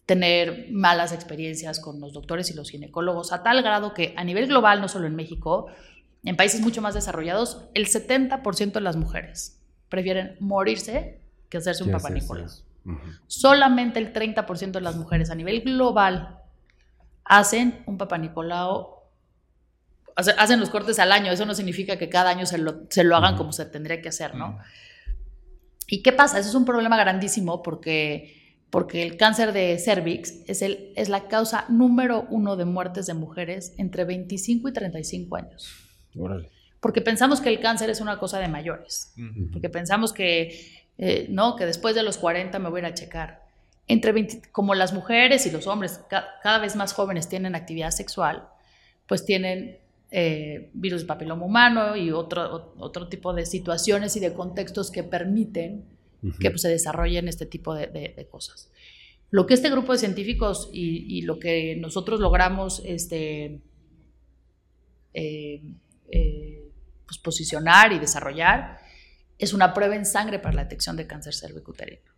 tener malas experiencias con los doctores y los ginecólogos, a tal grado que a nivel global, no solo en México, en países mucho más desarrollados, el 70% de las mujeres prefieren morirse que hacerse un papá Nicolás. Solamente el 30% de las mujeres a nivel global hacen un papá Nicolau, hacen los cortes al año. Eso no significa que cada año se lo, hagan como se tendría que hacer, ¿no? ¿Y qué pasa? Eso es un problema grandísimo porque, porque el cáncer de cervix es, el, es la causa número uno de muertes de mujeres entre 25 y 35 años. Porque pensamos que el cáncer es una cosa de mayores. Porque pensamos que eh, no, que después de los 40 me voy a ir a checar. Entre como las mujeres y los hombres cada vez más jóvenes tienen actividad sexual, pues tienen eh, virus de papiloma humano y otro, otro tipo de situaciones y de contextos que permiten que pues, se desarrollen este tipo de, cosas. Lo que este grupo de científicos y, lo que nosotros logramos este, eh, pues, posicionar y desarrollar es una prueba en sangre para la detección de cáncer cervicuterino.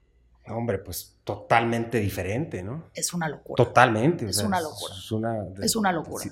Hombre, pues totalmente diferente, ¿no? Es una locura. Totalmente. Es una locura. Es una, locura.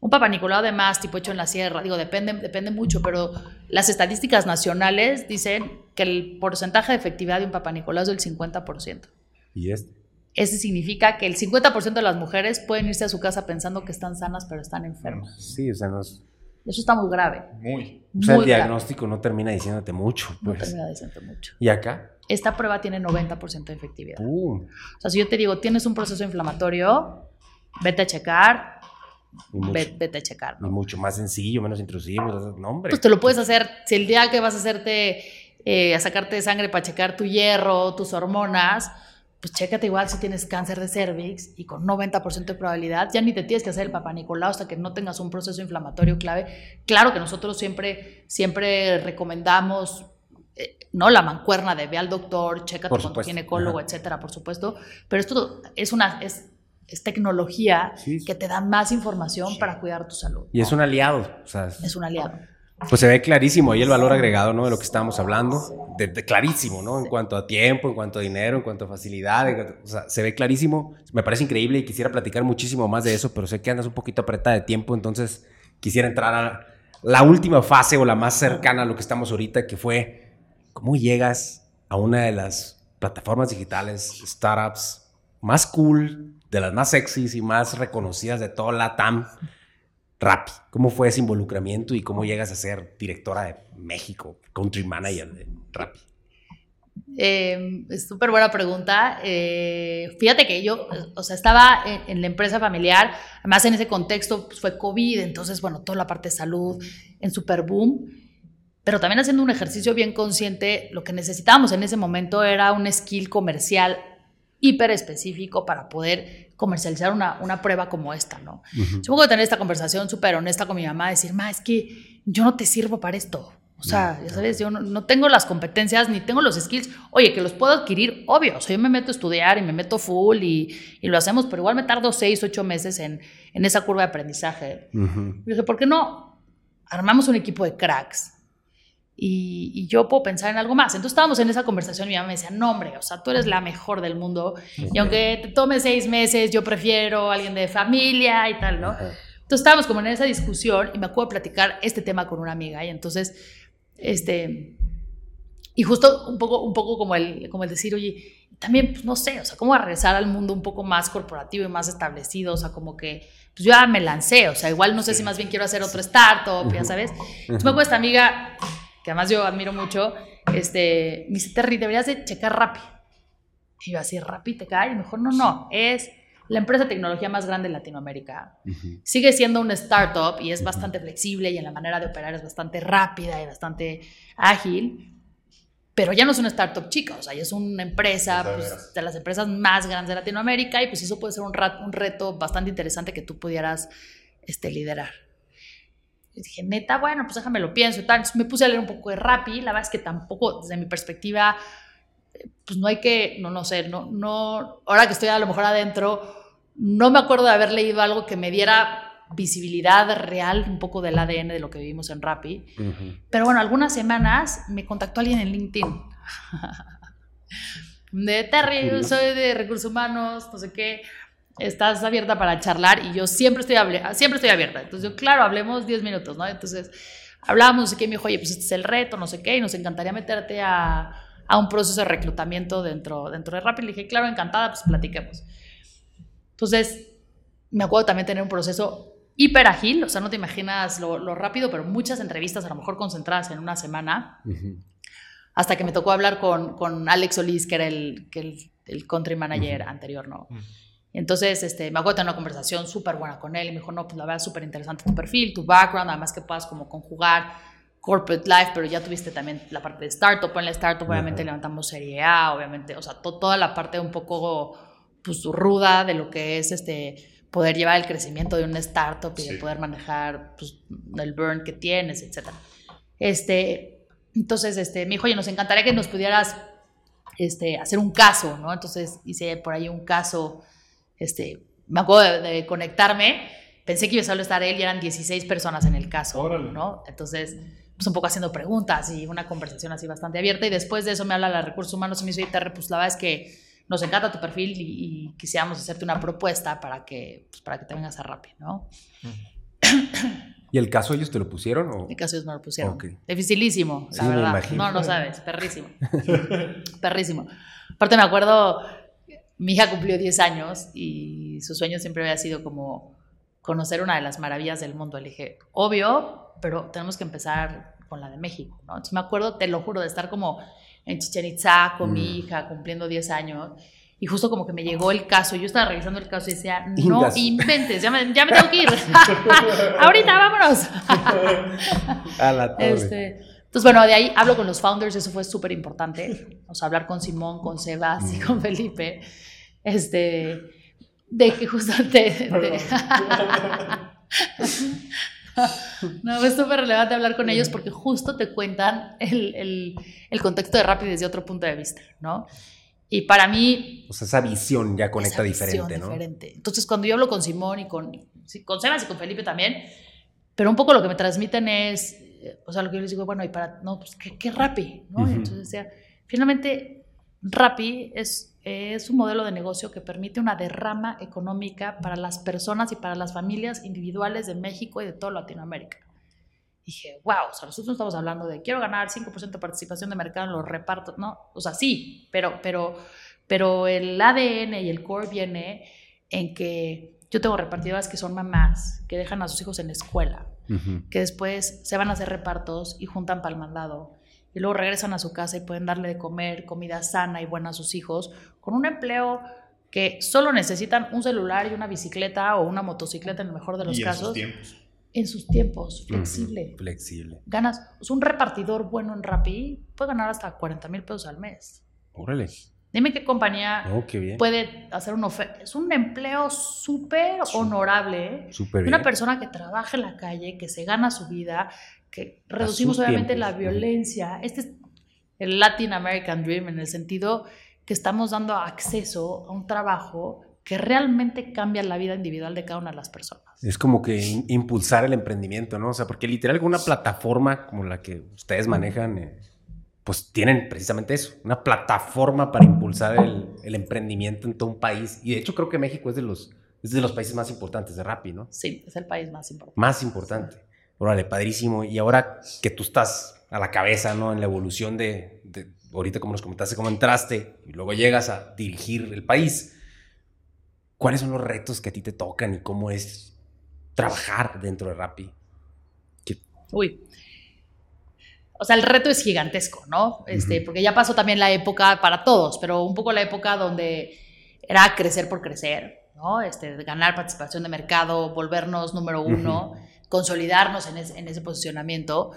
Un Papa Nicolau además, tipo hecho en la sierra, digo, depende, depende mucho, pero las estadísticas nacionales dicen que el porcentaje de efectividad de un Papa Nicolau es del 50%. ¿Y este? Ese significa que el 50% de las mujeres pueden irse a su casa pensando que están sanas, pero están enfermas. Sí, o sea, nos Eso está muy grave. Muy. O sea, el grave. diagnóstico no termina diciéndote mucho. No Pues. termina diciendo mucho. ¿Y acá? Esta prueba tiene 90% de efectividad. O sea, si yo te digo, tienes un proceso inflamatorio, vete a checar, mucho, ve- vete a checar. y ¿no? mucho más sencillo, menos intrusivo. No, hombre. Pues te lo puedes hacer, si el día que vas a hacerte, eh, a sacarte sangre para checar tu hierro, tus hormonas, pues chécate igual si tienes cáncer de cervix y con 90% de probabilidad, ya ni te tienes que hacer el papá Nicolau hasta que no tengas un proceso inflamatorio clave. Claro que nosotros siempre, siempre recomendamos, eh, ¿no? La mancuerna de ve al doctor, chécate con tu ginecólogo, Ajá. etcétera, por supuesto. Pero esto es una, es, es tecnología Sí. que te da más información para cuidar tu salud. Y es un aliado. O sea, Es un aliado. Pues se ve clarísimo ahí el valor agregado, ¿no? De lo que estábamos hablando. De, de clarísimo, ¿no? En cuanto a tiempo, en cuanto a dinero, en cuanto a facilidad. cuanto- o sea, se ve clarísimo. Me parece increíble y quisiera platicar muchísimo más de eso, pero sé que andas un poquito apretada de tiempo, entonces quisiera entrar a la última fase o la más cercana a lo que estamos ahorita, que fue cómo llegas a una de las plataformas digitales, startups más cool, de las más sexys y más reconocidas de toda la TAM. Rappi. ¿Cómo fue ese involucramiento y cómo llegas a ser directora de México, country manager de Rappi? Eh, súper buena pregunta. Eh, fíjate que yo, o sea, estaba en, en la empresa familiar, además en ese contexto pues, fue COVID, entonces, bueno, toda la parte de salud en super boom, pero también haciendo un ejercicio bien consciente, lo que necesitábamos en ese momento era un skill comercial hiper específico para poder comercializar una, una prueba como esta, ¿no? Yo puedo tener esta conversación súper honesta con mi mamá, decir, ma, es que yo no te sirvo para esto. O sea, ya sabes, yo no, no tengo las competencias ni tengo los skills. Oye, que los puedo adquirir, obvio. O sea, yo me meto a estudiar y me meto full y, y lo hacemos, pero igual me tardo seis, ocho meses en, en esa curva de aprendizaje. Ujú. Y dije, ¿por qué no armamos un equipo de cracks? Y, y yo puedo pensar en algo más. Entonces estábamos en esa conversación y mi mamá me decía, no, hombre, o sea, tú eres la mejor del mundo. Y aunque te tome seis meses, yo prefiero a alguien de familia y tal, ¿no? Ajá. Entonces estábamos como en esa discusión y me acuerdo de platicar este tema con una amiga y entonces, este, y justo un poco, un poco como, el, como el decir, oye, también, pues no sé, o sea, cómo regresar al mundo un poco más corporativo y más establecido, o sea, como que, pues yo ya me lancé, o sea, igual no sé si más bien quiero hacer otro startup, ya sabes. Entonces me acuerdo esta amiga, que además yo admiro mucho, este, me dice, Terry, deberías de checar Rappi. Y yo así, Rappi te cae, y mejor no, no, es la empresa de tecnología más grande de Latinoamérica sigue siendo un startup y es bastante flexible y en la manera de operar es bastante rápida y bastante ágil, pero ya no es una startup chica, o sea, ya es una empresa De pues, de las empresas más grandes de Latinoamérica y pues eso puede ser un, un reto bastante interesante que tú pudieras este, liderar. Y dije, neta, bueno, pues déjame lo pienso y tal. Entonces me puse a leer un poco de Rappi, la verdad es que tampoco, desde mi perspectiva, eh, pues no hay que, no, no sé, no, no, ahora que estoy a lo mejor adentro, no me acuerdo de haber leído algo que me diera visibilidad real un poco del ADN de lo que vivimos en Rappi. Ujú. Pero bueno, algunas semanas me contactó alguien en LinkedIn. De Terry, soy de recursos humanos, no sé qué. Estás abierta para charlar y yo siempre estoy, siempre estoy abierta. Entonces yo, claro, hablemos 10 minutos, ¿no? Entonces hablábamos, no sé qué, y me dijo, oye, pues este es el reto, no sé qué, y nos encantaría meterte a, a un proceso de reclutamiento dentro, dentro de Rappi. Le dije, claro, encantada, pues platiquemos. Entonces, me acuerdo también tener un proceso hiper ágil, o sea, no te imaginas lo, lo rápido, pero muchas entrevistas a lo mejor concentradas en una semana, Ujú. hasta que me tocó hablar con, con Alex Solís, que era el, que el, el country manager anterior, ¿no? Ujú. Y Entonces, este, me acuerdo de tener una conversación súper buena con él y me dijo, no, pues la verdad es súper interesante tu perfil, tu background, además que puedas como conjugar corporate life, pero ya tuviste también la parte de startup, en la startup obviamente levantamos serie A, obviamente, o sea, to- toda la parte un poco pues ruda de lo que es este poder llevar el crecimiento de una startup y de poder manejar pues, el burn que tienes, etcétera. Este, entonces, este, me dijo, oye, nos encantaría que nos pudieras este, hacer un caso, ¿no? Entonces hice por ahí un caso, este, me acuerdo de, de conectarme, pensé que iba a solo estar él y eran 16 personas en el caso, Órale. ¿no? Entonces, pues un poco haciendo preguntas y una conversación así bastante abierta y después de eso me habla la recursos humanos y me dice, oye, Terry, pues la verdad es que nos encanta tu perfil y, y quisiéramos hacerte una propuesta para que, pues, para que te vengas a Rappi, ¿no? ¿Y el caso ellos te lo pusieron? O? Mi caso ellos me lo pusieron. Ok. Dificilísimo, la Sí, verdad. No, no sabes, perrísimo. perrísimo. Aparte me acuerdo, mi hija cumplió 10 años y su sueño siempre había sido como conocer una de las maravillas del mundo. Le dije, obvio, pero tenemos que empezar con la de México, ¿no? Entonces me acuerdo, te lo juro, de estar como en Chichen Itza con mi Mm. hija cumpliendo 10 años. Y justo como que me llegó el caso, yo estaba revisando el caso y decía, no inventes, ya me, ya me tengo que ir. Ahorita, vámonos. A la torre. Este, entonces, bueno, de ahí hablo con los founders, eso fue súper importante. O sea, hablar con Simón, con Sebas y con Felipe. Este, de que justo te... no, es súper relevante hablar con ellos porque justo te cuentan el, el, el contexto de Rappi desde otro punto de vista, ¿no? Y para mí, O sea, esa visión ya conecta esa visión diferente, ¿no? diferente. Entonces, cuando yo hablo con Simón y con, con Sebas y con Felipe también, pero un poco lo que me transmiten es, eh, o sea, lo que yo les digo, bueno, y para, no, pues, ¿qué, qué Rappi? ¿no? Entonces, decía, finalmente, Rappi es, es un modelo de negocio que permite una derrama económica para las personas y para las familias individuales de México y de toda Latinoamérica. Dije, wow, o sea, nosotros no estamos hablando de quiero ganar 5% de participación de mercado en los repartos, no, o sea, sí, pero, pero, pero el ADN y el core viene en que yo tengo repartidoras que son mamás, que dejan a sus hijos en la escuela, Ujú. que después se van a hacer repartos y juntan para el mandado, y luego regresan a su casa y pueden darle de comer comida sana y buena a sus hijos, con un empleo que solo necesitan un celular y una bicicleta o una motocicleta en el mejor de los y en sus casos, tiempos. en sus tiempos, flexible. Flexible. ganas, o sea, un repartidor bueno en Rappi puede ganar hasta 40 mil pesos al mes. Órale. Dime qué compañía Oh, qué bien. puede hacer una oferta. Es un empleo súper honorable. Súper. Una persona que trabaja en la calle, que se gana su vida, que reducimos obviamente tiempos. la violencia. Este es el Latin American Dream en el sentido que estamos dando acceso a un trabajo que realmente cambia la vida individual de cada una de las personas. Es como que in- impulsar el emprendimiento, ¿no? O sea, porque literal con una plataforma como la que ustedes manejan, eh, pues tienen precisamente eso, una plataforma para impulsar el, el emprendimiento en todo un país. Y de hecho creo que México es de los, es de los países más importantes de Rappi, ¿no? Sí, es el país más importante. Más importante. Órale, padrísimo. Y ahora que tú estás a la cabeza, ¿no? En la evolución de, de- ahorita como nos comentaste, cómo entraste y luego llegas a dirigir el país, ¿cuáles son los retos que a ti te tocan y cómo es trabajar dentro de Rappi? Uy. O sea, el reto es gigantesco, ¿no? Este. Porque ya pasó también la época para todos, pero un poco la época donde era crecer por crecer, ¿no? Este, ganar participación de mercado, volvernos número uno, consolidarnos en, ese- en ese posicionamiento.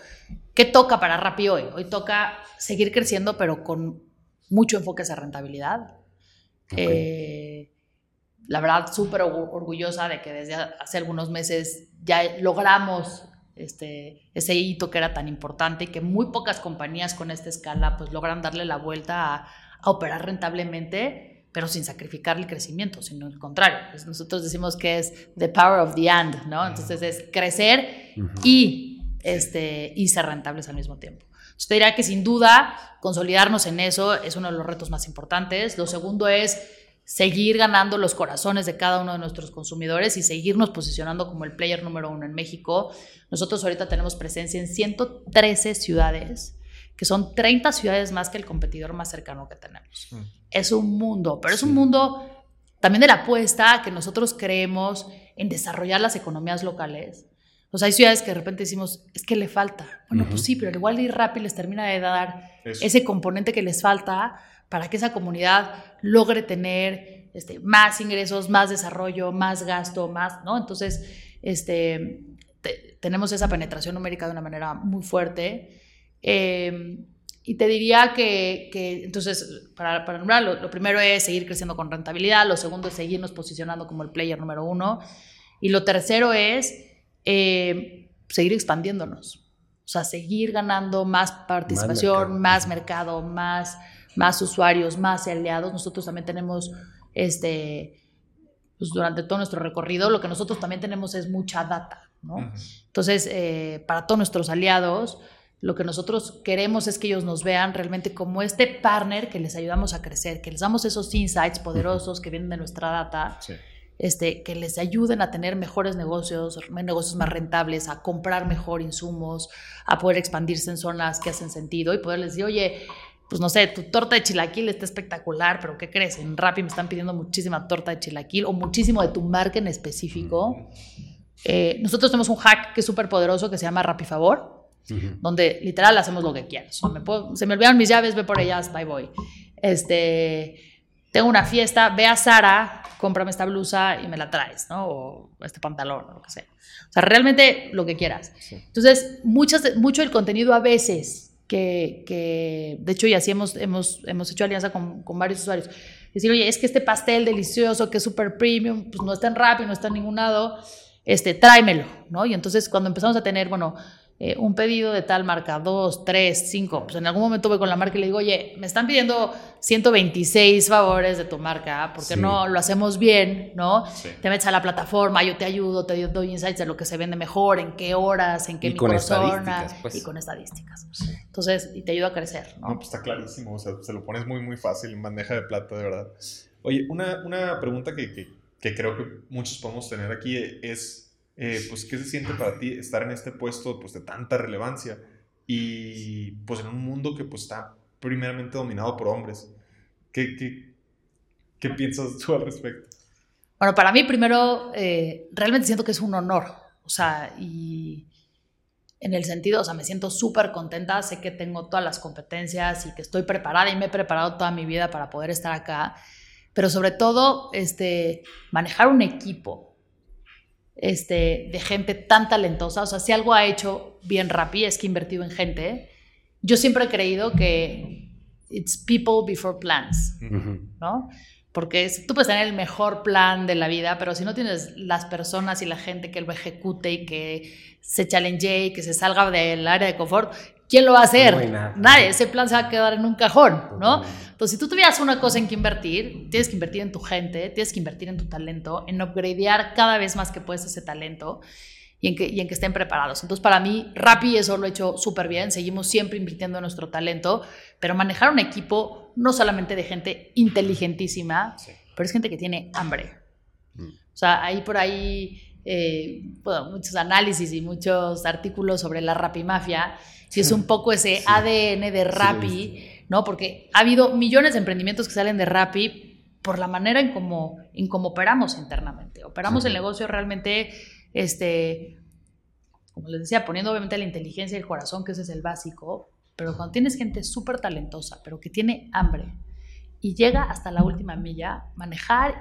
¿Qué toca para Rappi hoy? Hoy toca seguir creciendo, pero con mucho enfoque hacia rentabilidad. Ok. Eh, la verdad, súper orgu- orgullosa de que desde hace algunos meses ya logramos este, ese hito que era tan importante y que muy pocas compañías con esta escala pues logran darle la vuelta a, a operar rentablemente, pero sin sacrificar el crecimiento, sino al contrario. Pues nosotros decimos que es the power of the and, ¿no? Entonces es crecer Ujú. y, este, y ser rentables al mismo tiempo. Entonces, te diría que sin duda consolidarnos en eso es uno de los retos más importantes. Lo segundo es seguir ganando los corazones de cada uno de nuestros consumidores y seguirnos posicionando como el player número uno en México. Nosotros ahorita tenemos presencia en 113 ciudades, que son 30 ciudades más que el competidor más cercano que tenemos. Mm. Es un mundo, pero es Sí. un mundo también de la apuesta que nosotros creemos en desarrollar las economías locales. O sea, hay ciudades que de repente decimos, es que le falta. Bueno, Ujú. pues sí, pero igual y Rappi les termina de dar Eso. ese componente que les falta para que esa comunidad logre tener este, más ingresos, más desarrollo, más gasto, más, ¿no? Entonces, este, te- tenemos esa penetración numérica de una manera muy fuerte. Eh, y te diría que, que, entonces, para, para nombrar, lo, primero es seguir creciendo con rentabilidad, lo segundo es seguirnos posicionando como el player número uno, y lo tercero es eh, seguir expandiéndonos, o sea, seguir ganando más participación, más mercado, más, más, usuarios, más aliados. Nosotros también tenemos, este, pues durante todo nuestro recorrido, lo que nosotros también tenemos es mucha data, ¿no? Entonces, eh, para todos nuestros aliados, lo que nosotros queremos es que ellos nos vean realmente como este partner que les ayudamos a crecer, que les damos esos insights poderosos que vienen de nuestra data, Sí. este, que les ayuden a tener mejores negocios, negocios más rentables, a comprar mejor insumos, a poder expandirse en zonas que hacen sentido y poderles decir, oye, pues no sé, tu torta de chilaquil está espectacular, pero ¿qué crees? En Rappi me están pidiendo muchísima torta de chilaquil o muchísimo de tu marca en específico. Eh, nosotros tenemos un hack que es súper poderoso que se llama Donde literal hacemos lo que quieras. O me puedo- se me olvidaron mis llaves, ve por ellas, bye voy. Este, tengo una fiesta, ve a Sara, cómprame esta blusa y me la traes, ¿no? O este pantalón, o lo que sea. O sea, realmente lo que quieras. Entonces, muchas, mucho del contenido a veces que, que de hecho, y así hemos, hemos, hemos hecho alianza con, con varios usuarios, decir, oye, es que este pastel delicioso que es súper premium, pues no está en Rappi, no está en ningún lado, este, tráemelo, ¿no? Y entonces cuando empezamos a tener, bueno, eh, un pedido de tal marca, dos, tres, cinco, pues en algún momento voy con la marca y le digo, oye, me están pidiendo 126 favores de tu marca, ¿por qué Sí. no lo hacemos bien, ¿no? Sí. Te metes a la plataforma, yo te ayudo, te doy insights de lo que se vende mejor, en qué horas, en qué microzona, pues. y con estadísticas. Entonces, y te ayuda a crecer, ¿no? No, pues está clarísimo, o sea, se lo pones muy, muy fácil en bandeja de plata, de verdad. Oye, una, una pregunta que, que, que creo que muchos podemos tener aquí es, eh, pues, ¿qué se siente para ti estar en este puesto, pues, de tanta relevancia y, pues, en un mundo que, pues, está primeramente dominado por hombres? ¿Qué, qué, qué piensas tú al respecto? Bueno, para mí primero, eh, realmente siento que es un honor, o sea, y en el sentido, o sea, me siento súper contenta, sé que tengo todas las competencias y que estoy preparada y me he preparado toda mi vida para poder estar acá, pero sobre todo, este, manejar un equipo este, de gente tan talentosa, o sea, si algo ha hecho bien Rappi es que ha invertido en gente, yo siempre he creído que it's people before plans. ¿no? Porque es- tú puedes tener el mejor plan de la vida, pero si no tienes las personas y la gente que lo ejecute y que se challenge y que se salga del área de confort, ¿quién lo va a hacer? No nada. Nadie. Ese plan se va a quedar en un cajón, ¿no? Entonces, si tú tuvieras una cosa en que invertir, tienes que invertir en tu gente, tienes que invertir en tu talento, en upgradear cada vez más que puedes ese talento y en que, y en que estén preparados. Entonces, para mí, Rappi eso lo he hecho súper bien. Seguimos siempre invirtiendo en nuestro talento, pero manejar un equipo no solamente de gente inteligentísima, Sí. pero es gente que tiene hambre. Mm. O sea, hay por ahí eh, bueno, muchos análisis y muchos artículos sobre la Rappi Mafia, si es un poco ese Sí. ADN de Rappi, ¿no? Porque ha habido millones de emprendimientos que salen de Rappi por la manera en cómo, en cómo operamos internamente. Operamos el negocio realmente, este, como les decía, poniendo obviamente la inteligencia y el corazón, que ese es el básico, pero cuando tienes gente súper talentosa, pero que tiene hambre y llega hasta la última milla, manejar,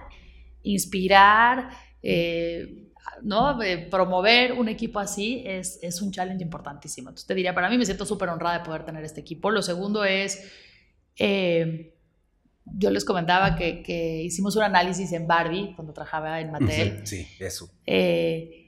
inspirar, eh, ¿no? Eh, promover un equipo así es, es un challenge importantísimo. Entonces te diría, para mí me siento súper honrada de poder tener este equipo. Lo segundo es, eh, yo les comentaba que, que hicimos un análisis en Barbie cuando trabajaba en Mattel. Sí, eso. Eh,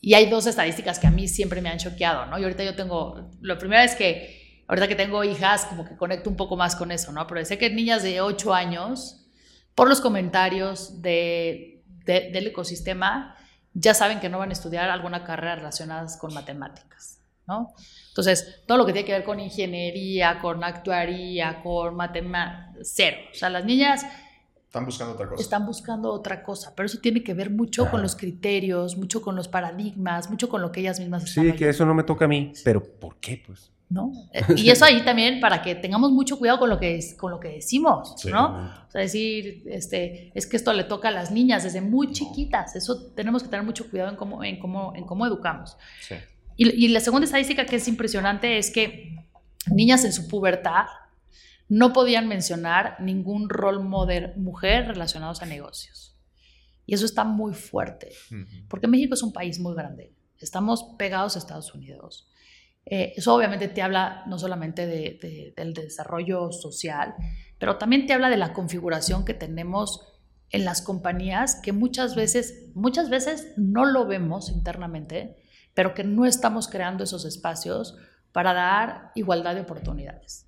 y hay dos estadísticas que a mí siempre me han choqueado, ¿no? Y ahorita yo tengo, lo primero es que, ahorita que tengo hijas, como que conecto un poco más con eso, ¿no? Pero sé que niñas de 8 años, por los comentarios de, de- del ecosistema, ya saben que no van a estudiar alguna carrera relacionada con matemáticas, ¿no? Entonces, todo lo que tiene que ver con ingeniería, con actuaría, con matemáticas, cero. O sea, las niñas Están buscando otra cosa. están buscando otra cosa, pero eso tiene que ver mucho Ajá. con los criterios, mucho con los paradigmas, mucho con lo que ellas mismas están Sí, que eso no me toca a mí. Pero ¿por qué? Pues. ¿No? Eh, Y eso ahí también para que tengamos mucho cuidado con lo que, con lo que decimos, Sí. ¿no? O sea, decir, este, es que esto le toca a las niñas desde muy chiquitas, eso tenemos que tener mucho cuidado en cómo, en cómo, en cómo educamos. Sí. Y, y la segunda estadística que es impresionante es que niñas en su pubertad no podían mencionar ningún rol model mujer relacionados a negocios. Y eso está muy fuerte, porque México es un país muy grande. Estamos pegados a Estados Unidos. Eh, eso obviamente te habla no solamente de- de- del desarrollo social, pero también te habla de la configuración que tenemos en las compañías que muchas veces, muchas veces no lo vemos internamente, pero que no estamos creando esos espacios para dar igualdad de oportunidades.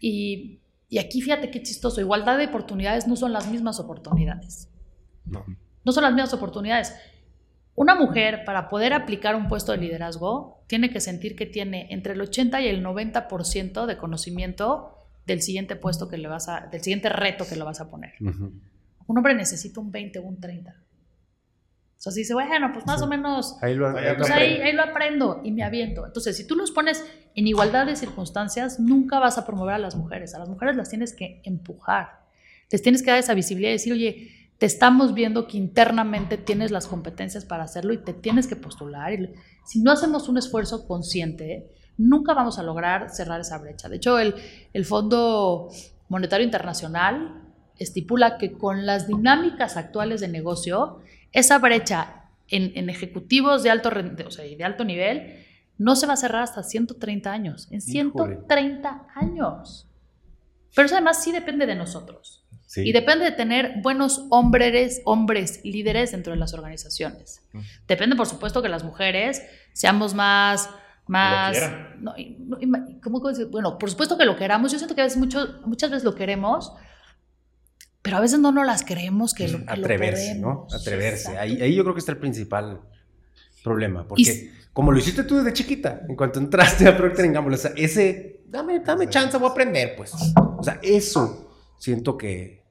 Y, y aquí fíjate qué chistoso, igualdad de oportunidades no son las mismas oportunidades. No. No son las mismas oportunidades. Una mujer para poder aplicar un puesto de liderazgo tiene que sentir que tiene entre el 80 y el 90% de conocimiento del siguiente puesto que le vas a, del siguiente reto que le vas a poner. Ujú. Un hombre necesita un 20 o un 30. O sea, si dice, bueno, pues más Sí. o menos Ahí lo, Ahí ahí lo pues ahí, ahí lo aprendo y me aviento. Entonces, si tú los pones en igualdad de circunstancias, nunca vas a promover a las mujeres. A las mujeres las tienes que empujar. Les tienes que dar esa visibilidad y decir, oye, te estamos viendo que internamente tienes las competencias para hacerlo y te tienes que postular. Si no hacemos un esfuerzo consciente, nunca vamos a lograr cerrar esa brecha. De hecho, el, el Fondo Monetario Internacional estipula que con las dinámicas actuales de negocio, esa brecha en, ejecutivos de alto, o sea, de alto nivel no se va a cerrar hasta 130 años. En 130 años. Pero eso además sí depende de nosotros. Y depende de tener buenos hombres, hombres líderes dentro de las organizaciones. Depende, por supuesto, que las mujeres seamos más más no, ¿cómo, bueno por supuesto que lo queramos yo siento que a veces mucho, muchas veces lo queremos pero a veces no nos las creemos que lo, que Atreverse, ¿no? Atreverse. Ahí, ahí, yo creo que está el principal problema. Porque como lo hiciste tú desde chiquita, en cuanto entraste a Procter Gamble, o sea, ese, dame, dame chance, voy a aprender, pues. O sea, eso siento que,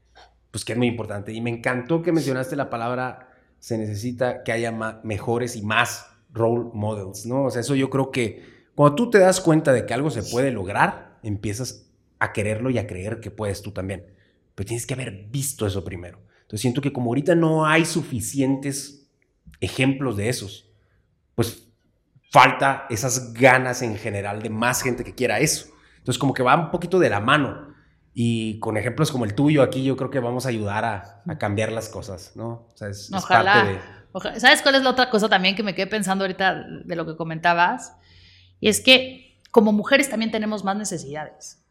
pues que es muy importante. Y me encantó que mencionaste la palabra, se necesita que haya mejores y más role models, ¿no? O sea, eso yo creo que cuando tú te das cuenta de que algo se puede lograr, empiezas a quererlo y a creer que puedes tú también pero tienes que haber visto eso primero. Entonces siento que como ahorita no hay suficientes ejemplos de esos, pues falta esas ganas en general de más gente que quiera eso. Entonces como que va un poquito de la mano. Y con ejemplos como el tuyo aquí yo creo que vamos a ayudar a, cambiar las cosas, ¿no? O sea, es, Ojalá. ¿Sabes cuál es la otra cosa también que me quedé pensando ahorita de lo que comentabas? Y es que como mujeres también tenemos más necesidades.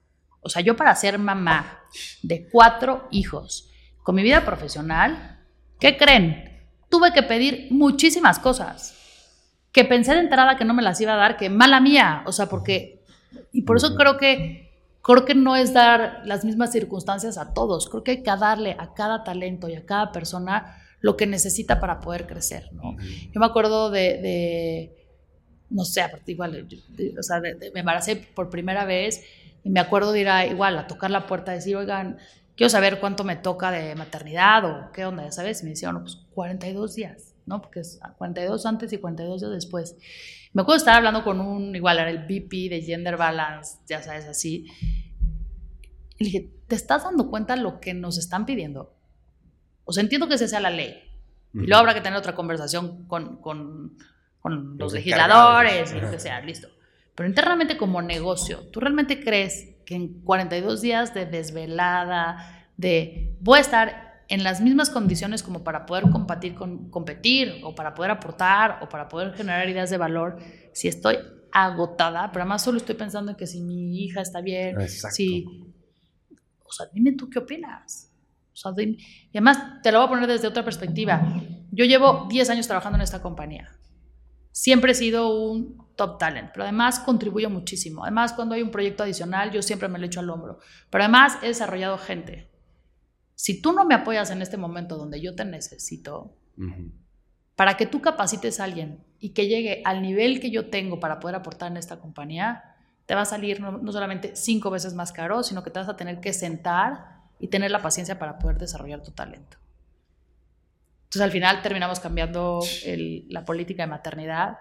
O sea, yo para ser mamá de cuatro hijos con mi vida profesional, ¿qué creen? Tuve que pedir muchísimas cosas que pensé de entrada que no me las iba a dar, que mala mía, o sea, porque y por eso creo que creo que no es dar las mismas circunstancias a todos, creo que hay que darle a cada talento y a cada persona lo que necesita para poder crecer, ¿no? Yo me acuerdo de, no sé, igual, o sea, me embaracé por primera vez y me acuerdo de ir a, igual a tocar la puerta y decir, oigan, quiero saber cuánto me toca de maternidad o qué onda, ya sabes. Y me decían, pues 42 días, ¿no? Porque es 42 antes y 42 días después. Me acuerdo estar hablando con un, igual era el VP de Gender Balance, ya sabes, así. Y le dije, ¿te estás dando cuenta lo que nos están pidiendo? O sea, entiendo que esa sea la ley. Y luego habrá que tener otra conversación con, con, con los, legisladores y lo que sea, listo. Pero internamente como negocio, ¿tú realmente crees que en 42 días de desvelada, de voy a estar en las mismas condiciones como para poder competir, con, competir o para poder aportar o para poder generar ideas de valor, si estoy agotada, pero además solo estoy pensando en que si mi hija está bien, si... O sea, dime tú qué opinas. O sea, y además te lo voy a poner desde otra perspectiva. Yo llevo 10 años trabajando en esta compañía. Siempre he sido un top talent, pero además contribuyo muchísimo. Además, cuando hay un proyecto adicional, yo siempre me lo echo al hombro. Pero además he desarrollado gente. Si tú no me apoyas en este momento donde yo te necesito, para que tú capacites a alguien y que llegue al nivel que yo tengo para poder aportar en esta compañía, te va a salir no, no solamente cinco veces más caro, sino que te vas a tener que sentar y tener la paciencia para poder desarrollar tu talento. Entonces al final terminamos cambiando la política de maternidad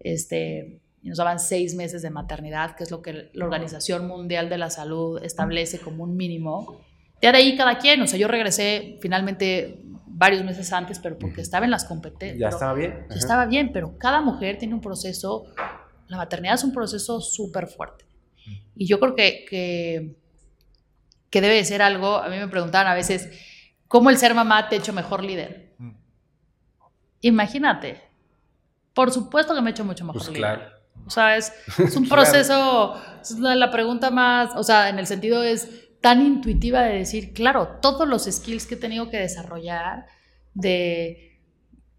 este, nos daban seis meses de maternidad, que es lo que la Organización Mundial de la Salud establece como un mínimo. Ya de ahí cada quien, o sea, yo regresé finalmente varios meses antes, pero porque estaba en las competencias. Ya estaba bien. Ya estaba bien, pero cada mujer tiene un proceso, la maternidad es un proceso súper fuerte. Y yo creo que, que, que debe de ser algo, a mí me preguntaban a veces, ¿cómo el ser mamá te ha hecho mejor líder? Mm. Imagínate, por supuesto que me he hecho mucho mejor. Pues claro. O sea, es, un proceso, es la pregunta más, o sea, en el sentido es tan intuitiva de decir, claro, todos los skills que he tenido que desarrollar, de,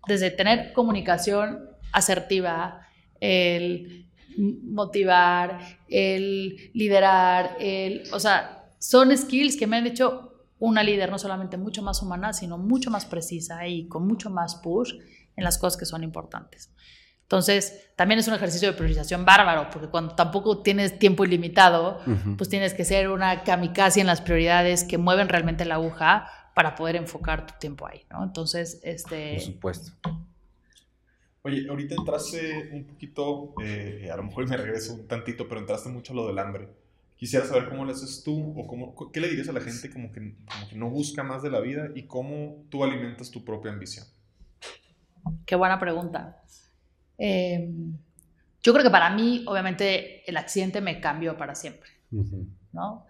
desde tener comunicación asertiva, el motivar, el liderar, el, o sea, son skills que me han hecho una líder no solamente mucho más humana, sino mucho más precisa y con mucho más push en las cosas que son importantes. Entonces, también es un ejercicio de priorización bárbaro, porque cuando tampoco tienes tiempo ilimitado, pues tienes que ser una kamikaze en las prioridades que mueven realmente la aguja para poder enfocar tu tiempo ahí, ¿no? Entonces, este... Por supuesto. Oye, ahorita entraste un poquito, eh, a lo mejor me regreso un tantito, pero entraste mucho a lo del hambre. Quisiera saber cómo lo haces tú o cómo, qué le dirías a la gente como que, como que no busca más de la vida y cómo tú alimentas tu propia ambición. Qué buena pregunta. Eh, yo creo que para mí, obviamente, el accidente me cambió para siempre, ¿no?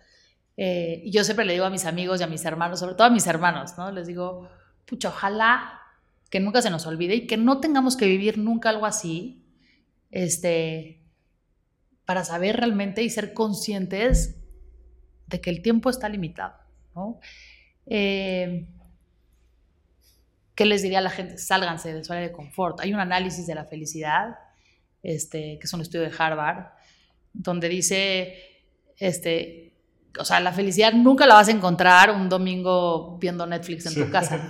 Eh, y yo siempre le digo a mis amigos y a mis hermanos, sobre todo a mis hermanos, ¿no? Les digo, pucha, ojalá que nunca se nos olvide y que no tengamos que vivir nunca algo así, este, para saber realmente y ser conscientes de que el tiempo está limitado, ¿no? Eh, ¿Qué les diría a la gente? Sálganse de su área de confort. Hay un análisis de la felicidad, este, que es un estudio de Harvard, donde dice, este, o sea, la felicidad nunca la vas a encontrar un domingo viendo Netflix en tu casa.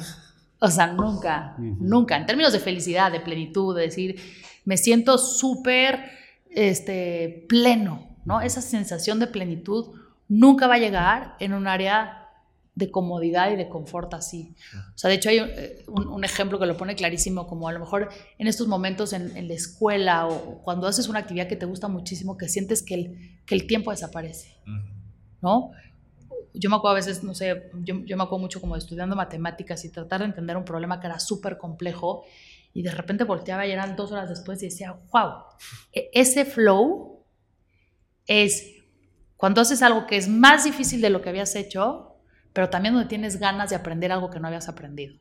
O sea, nunca, nunca. En términos de felicidad, de plenitud, de decir, me siento súper este, pleno, ¿no? Esa sensación de plenitud nunca va a llegar en un área de comodidad y de confort así. O sea, de hecho hay eh, un, ejemplo que lo pone clarísimo, como a lo mejor en estos momentos en, la escuela o cuando haces una actividad que te gusta muchísimo, que sientes que el, que el tiempo desaparece, ¿no? Yo me acuerdo a veces, no sé, yo, yo me acuerdo mucho como estudiando matemáticas y tratar de entender un problema que era súper complejo y de repente volteaba y eran dos horas después y decía, wow, e, ese flow es cuando haces algo que es más difícil de lo que habías hecho, pero también donde tienes ganas de aprender algo que no habías aprendido.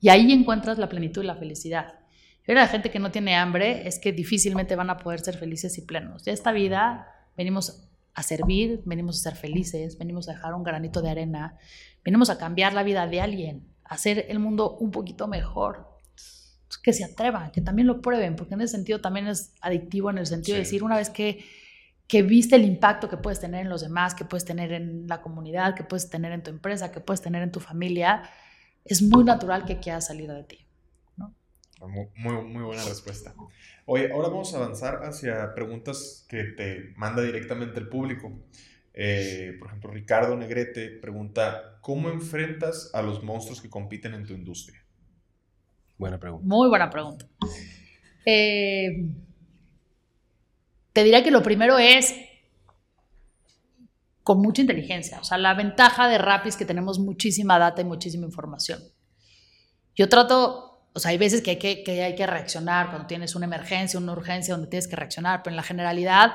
Y ahí encuentras la plenitud y la felicidad. Y la gente que no tiene hambre es que difícilmente van a poder ser felices y plenos. De esta vida venimos a servir, venimos a ser felices, venimos a dejar un granito de arena, venimos a cambiar la vida de alguien, a hacer el mundo un poquito mejor. Que se atrevan, que también lo prueben, porque en ese sentido también es adictivo en el sentido de decir, una vez que que viste el impacto que puedes tener en los demás, que puedes tener en la comunidad, que puedes tener en tu empresa, que puedes tener en tu familia, es muy natural que quieras salir de ti. ¿no? Muy, muy, buena respuesta. Oye, ahora vamos a avanzar hacia preguntas que te manda directamente el público. Eh, por ejemplo, Ricardo Negrete pregunta, ¿cómo enfrentas a los monstruos que compiten en tu industria? Buena pregunta. Muy buena pregunta. Eh, te diría que lo primero es con mucha inteligencia. O sea, la ventaja de Rappi es que tenemos muchísima data y muchísima información. Yo trato, o sea, hay veces que hay que, reaccionar cuando tienes una emergencia, una urgencia donde tienes que reaccionar, pero en la generalidad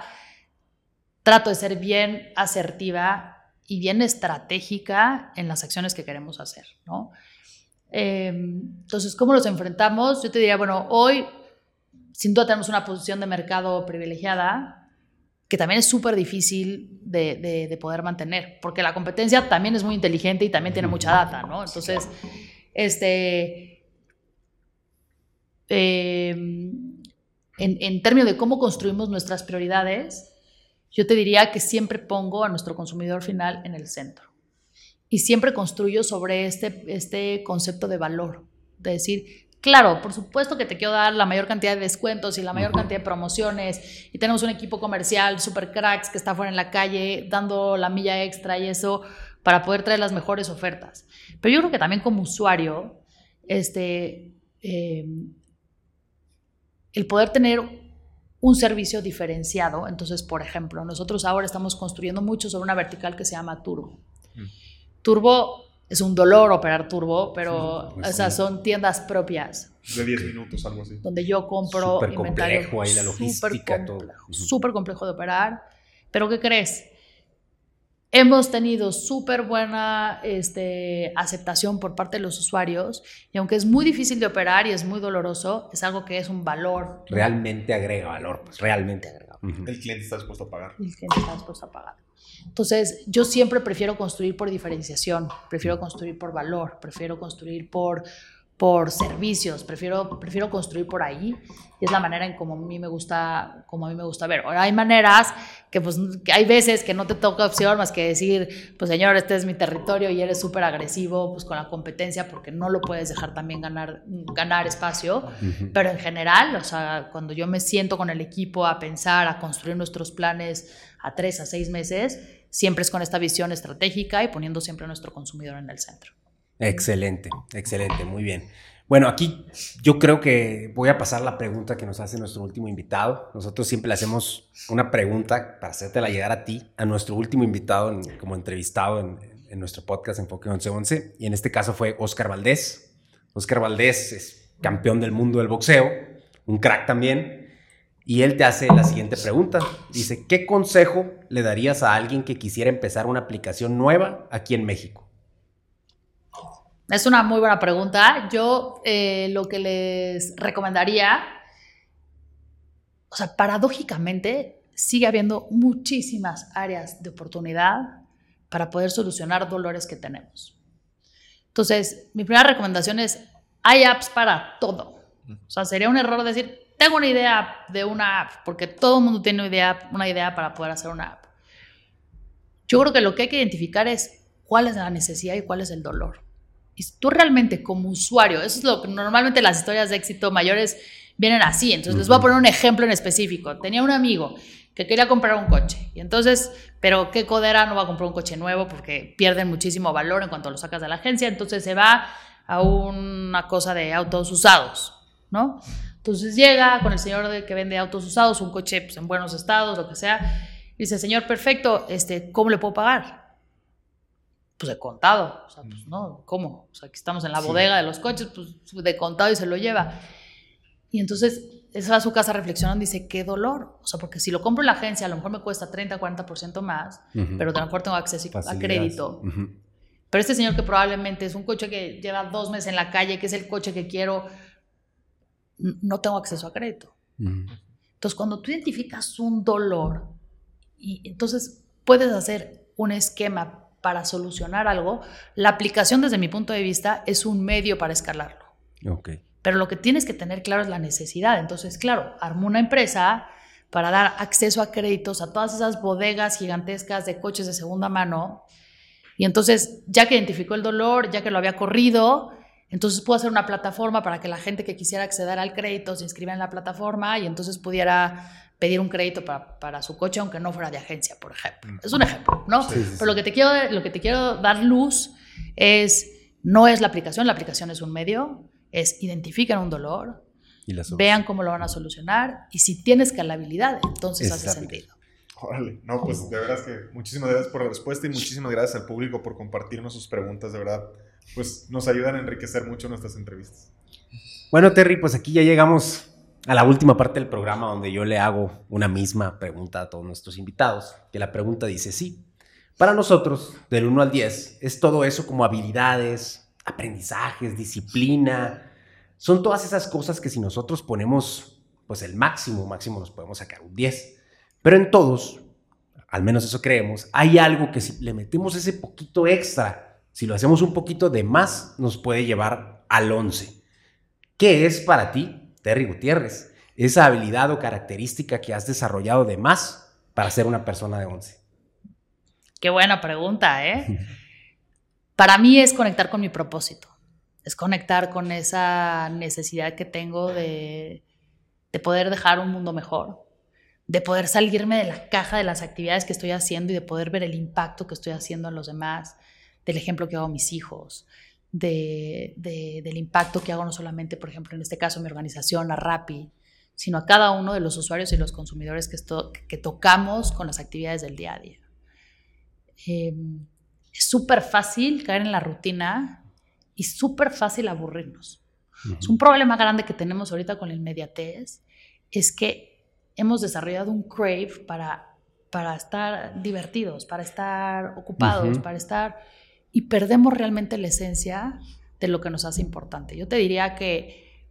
trato de ser bien asertiva y bien estratégica en las acciones que queremos hacer, ¿no? Em, entonces, ¿cómo los enfrentamos? Yo te diría, bueno, hoy sin duda tenemos una posición de mercado privilegiada que también es súper difícil de, poder mantener, porque la competencia también es muy inteligente y también tiene mucha data, ¿no? Entonces, este, em, en, en términos de cómo construimos nuestras prioridades, yo te diría que siempre pongo a nuestro consumidor final en el centro. Y siempre construyo sobre este, este concepto de valor, de decir, Claro, por supuesto que te quiero dar la mayor cantidad de descuentos y la mayor cantidad de promociones y tenemos un equipo comercial super cracks que está fuera en la calle dando la milla extra y eso para poder traer las mejores ofertas. Pero yo creo que también como usuario, este, em, el poder tener un servicio diferenciado, entonces, por ejemplo, nosotros ahora estamos construyendo mucho sobre una vertical que se llama Turbo. Turbo es un dolor operar turbo, pero pues esas son tiendas propias. De 10 minutos, algo así. Donde yo compro súper complejo ahí la logística, Súper complejo de operar. Pero ¿qué crees? Hemos tenido súper buena este, aceptación por parte de los usuarios y aunque es muy difícil de operar y es muy doloroso, es algo que es un valor. Realmente agrega valor, pues realmente agrega. El cliente está dispuesto a pagar. El cliente está dispuesto a pagar. Entonces, yo siempre prefiero construir por diferenciación, prefiero construir por valor, prefiero construir por, por servicios, prefiero, prefiero construir por ahí. Y es la manera en como a mí me gusta, como a mí me gusta ver. Ahora hay maneras que pues que hay veces que no te toca opción más que decir, pues señor, este es mi territorio y eres súper agresivo pues con la competencia porque no lo puedes dejar también ganar, ganar espacio. Pero en general, o sea, cuando yo me siento con el equipo a pensar, a construir nuestros planes a tres, a seis meses, siempre es con esta visión estratégica y poniendo siempre a nuestro consumidor en el centro. Excelente, excelente, muy bien. Bueno, aquí yo creo que voy a pasar la pregunta que nos hace nuestro último invitado. Nosotros siempre le hacemos una pregunta para hacértela llegar a ti, a nuestro último invitado como entrevistado en, en, nuestro podcast Enfoque 1111. Y en este caso fue Oscar Valdés. Oscar Valdés es campeón del mundo del boxeo, un crack también. Y él te hace la siguiente pregunta. Dice, ¿qué consejo le darías a alguien que quisiera empezar una aplicación nueva aquí en México? Es una muy buena pregunta. Yo eh, lo que les recomendaría, o sea, paradójicamente sigue habiendo muchísimas áreas de oportunidad para poder solucionar dolores que tenemos. Entonces, mi primera recomendación es, hay apps para todo. O sea, sería un error decir, tengo una idea de una app, porque todo el mundo tiene una idea, una idea para poder hacer una app. Yo creo que lo que hay que identificar es cuál es la necesidad y cuál es el dolor. Y tú realmente como usuario, eso es lo que normalmente las historias de éxito mayores vienen así. Entonces les voy a poner un ejemplo en específico. Tenía un amigo que quería comprar un coche. Y entonces, pero qué codera no va a comprar un coche nuevo porque pierden muchísimo valor en cuanto lo sacas de la agencia. Entonces se va a una cosa de autos usados, ¿no? Entonces llega con el señor de que vende autos usados, un coche pues, en buenos estados, lo que sea. Y dice, señor, perfecto, este, ¿cómo le puedo pagar? pues de contado. O sea, pues no, ¿cómo? O sea, aquí estamos en la bodega de los coches, pues de contado y se lo lleva. Y entonces, esa va a su casa reflexionando y dice, qué dolor. O sea, porque si lo compro en la agencia, a lo mejor me cuesta 30, 40% más, pero a lo mejor tengo acceso a crédito. Pero este señor que probablemente es un coche que lleva dos meses en la calle, que es el coche que quiero, no tengo acceso a crédito. Entonces, cuando tú identificas un dolor, y entonces puedes hacer un esquema para solucionar algo, la aplicación desde mi punto de vista es un medio para escalarlo. Okay. Pero lo que tienes que tener claro es la necesidad. Entonces, claro, armo una empresa para dar acceso a créditos a todas esas bodegas gigantescas de coches de segunda mano. Y entonces, ya que identificó el dolor, ya que lo había corrido, entonces puedo hacer una plataforma para que la gente que quisiera acceder al crédito se inscriba en la plataforma y entonces pudiera pedir un crédito para, para, su coche, aunque no fuera de agencia, por ejemplo. Es un ejemplo, ¿no? Pero lo que, te quiero, lo que te quiero dar luz es, no es la aplicación, la aplicación es un medio, es identifiquen un dolor, vean cómo lo van a solucionar y si tienes escalabilidad, entonces hace sentido. Órale, no, pues de verdad que muchísimas gracias por la respuesta y muchísimas gracias al público por compartirnos sus preguntas, de verdad, pues nos ayudan a enriquecer mucho nuestras entrevistas. Bueno, Terry, pues aquí ya llegamos a la última parte del programa donde yo le hago una misma pregunta a todos nuestros invitados, que la pregunta dice sí. Para nosotros, del 1 al 10, es todo eso como habilidades, aprendizajes, disciplina. Son todas esas cosas que si nosotros ponemos pues el máximo, máximo nos podemos sacar un 10. Pero en todos, al menos eso creemos, hay algo que si le metemos ese poquito extra, si lo hacemos un poquito de más, nos puede llevar al 11. ¿Qué es para ti Terry Gutiérrez, esa habilidad o característica que has desarrollado de más para ser una persona de 11? Qué buena pregunta, ¿eh? para mí es conectar con mi propósito, es conectar con esa necesidad que tengo de, de poder dejar un mundo mejor, de poder salirme de la caja de las actividades que estoy haciendo y de poder ver el impacto que estoy haciendo en los demás, del ejemplo que hago a mis hijos, del impacto que hago no solamente, por ejemplo, en este caso, mi organización, a Rappi, sino a cada uno de los usuarios y los consumidores que, que tocamos con las actividades del día a día. Em, es súper fácil caer en la rutina y súper fácil aburrirnos. Es un problema grande que tenemos ahorita con la inmediatez, es que hemos desarrollado un crave para, para estar divertidos, para estar ocupados, para estar y perdemos realmente la esencia de lo que nos hace importante. Yo te diría que,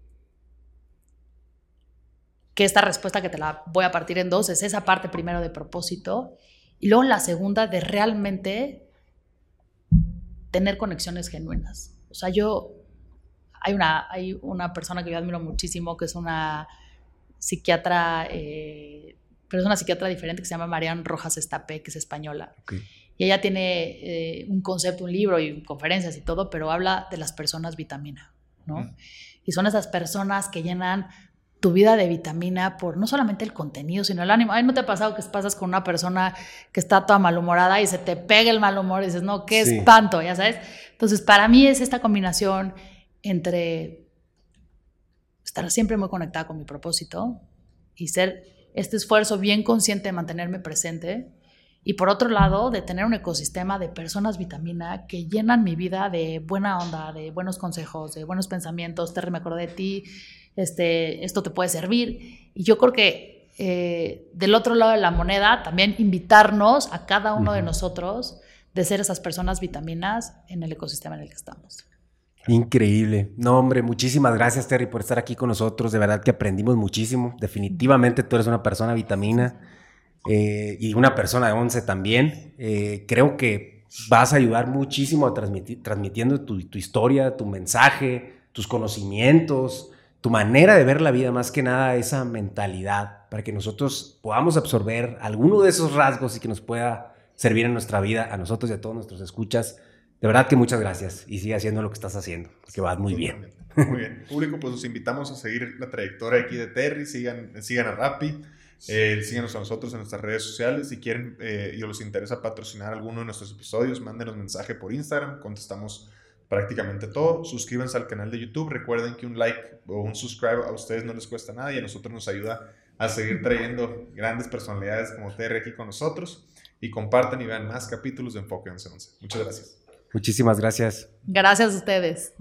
que esta respuesta que te la voy a partir en dos es esa parte primero de propósito y luego la segunda de realmente tener conexiones genuinas. O sea, yo, hay una, hay una persona que yo admiro muchísimo que es una psiquiatra, eh, pero es una psiquiatra diferente que se llama Marian Rojas Estapé, que es española. Y ella tiene eh, un concepto, un libro y conferencias y todo, pero habla de las personas vitamina, ¿no? Y son esas personas que llenan tu vida de vitamina por no solamente el contenido, sino el ánimo. Ay, ¿no te ha pasado que pasas con una persona que está toda malhumorada y se te pega el mal humor y dices, no, qué espanto, ya sabes? Entonces, para mí es esta combinación entre estar siempre muy conectada con mi propósito y ser este esfuerzo bien consciente de mantenerme presente. Y por otro lado, de tener un ecosistema de personas vitamina que llenan mi vida de buena onda, de buenos consejos, de buenos pensamientos. Terry, me acordé de ti, este, esto te puede servir. Y yo creo que eh, del otro lado de la moneda, también invitarnos a cada uno de nosotros de ser esas personas vitaminas en el ecosistema en el que estamos. Increíble. No, hombre, muchísimas gracias, Terry, por estar aquí con nosotros. De verdad que aprendimos muchísimo. Definitivamente tú eres una persona vitamina eh, y una persona de once también. Eh, creo que vas a ayudar muchísimo transmitiendo tu, tu, historia, tu mensaje, tus conocimientos, tu manera de ver la vida, más que nada esa mentalidad, para que nosotros podamos absorber alguno de esos rasgos y que nos pueda servir en nuestra vida, a nosotros y a todos nuestros escuchas de verdad que muchas gracias y sigue haciendo lo que estás haciendo, porque vas muy bien. Muy bien. Público, pues los invitamos a seguir la trayectoria aquí de Terry, sigan, sigan a Rappi, eh, síganos a nosotros en nuestras redes sociales. Si quieren eh, y os interesa patrocinar alguno de nuestros episodios, mándenos mensaje por Instagram, contestamos prácticamente todo. Suscríbanse al canal de YouTube. Recuerden que un like o un subscribe a ustedes no les cuesta nada y a nosotros nos ayuda a seguir trayendo grandes personalidades como Terry aquí con nosotros. Y compartan y vean más capítulos de Enfoque 1111. Muchas gracias. Muchísimas gracias. Gracias a ustedes.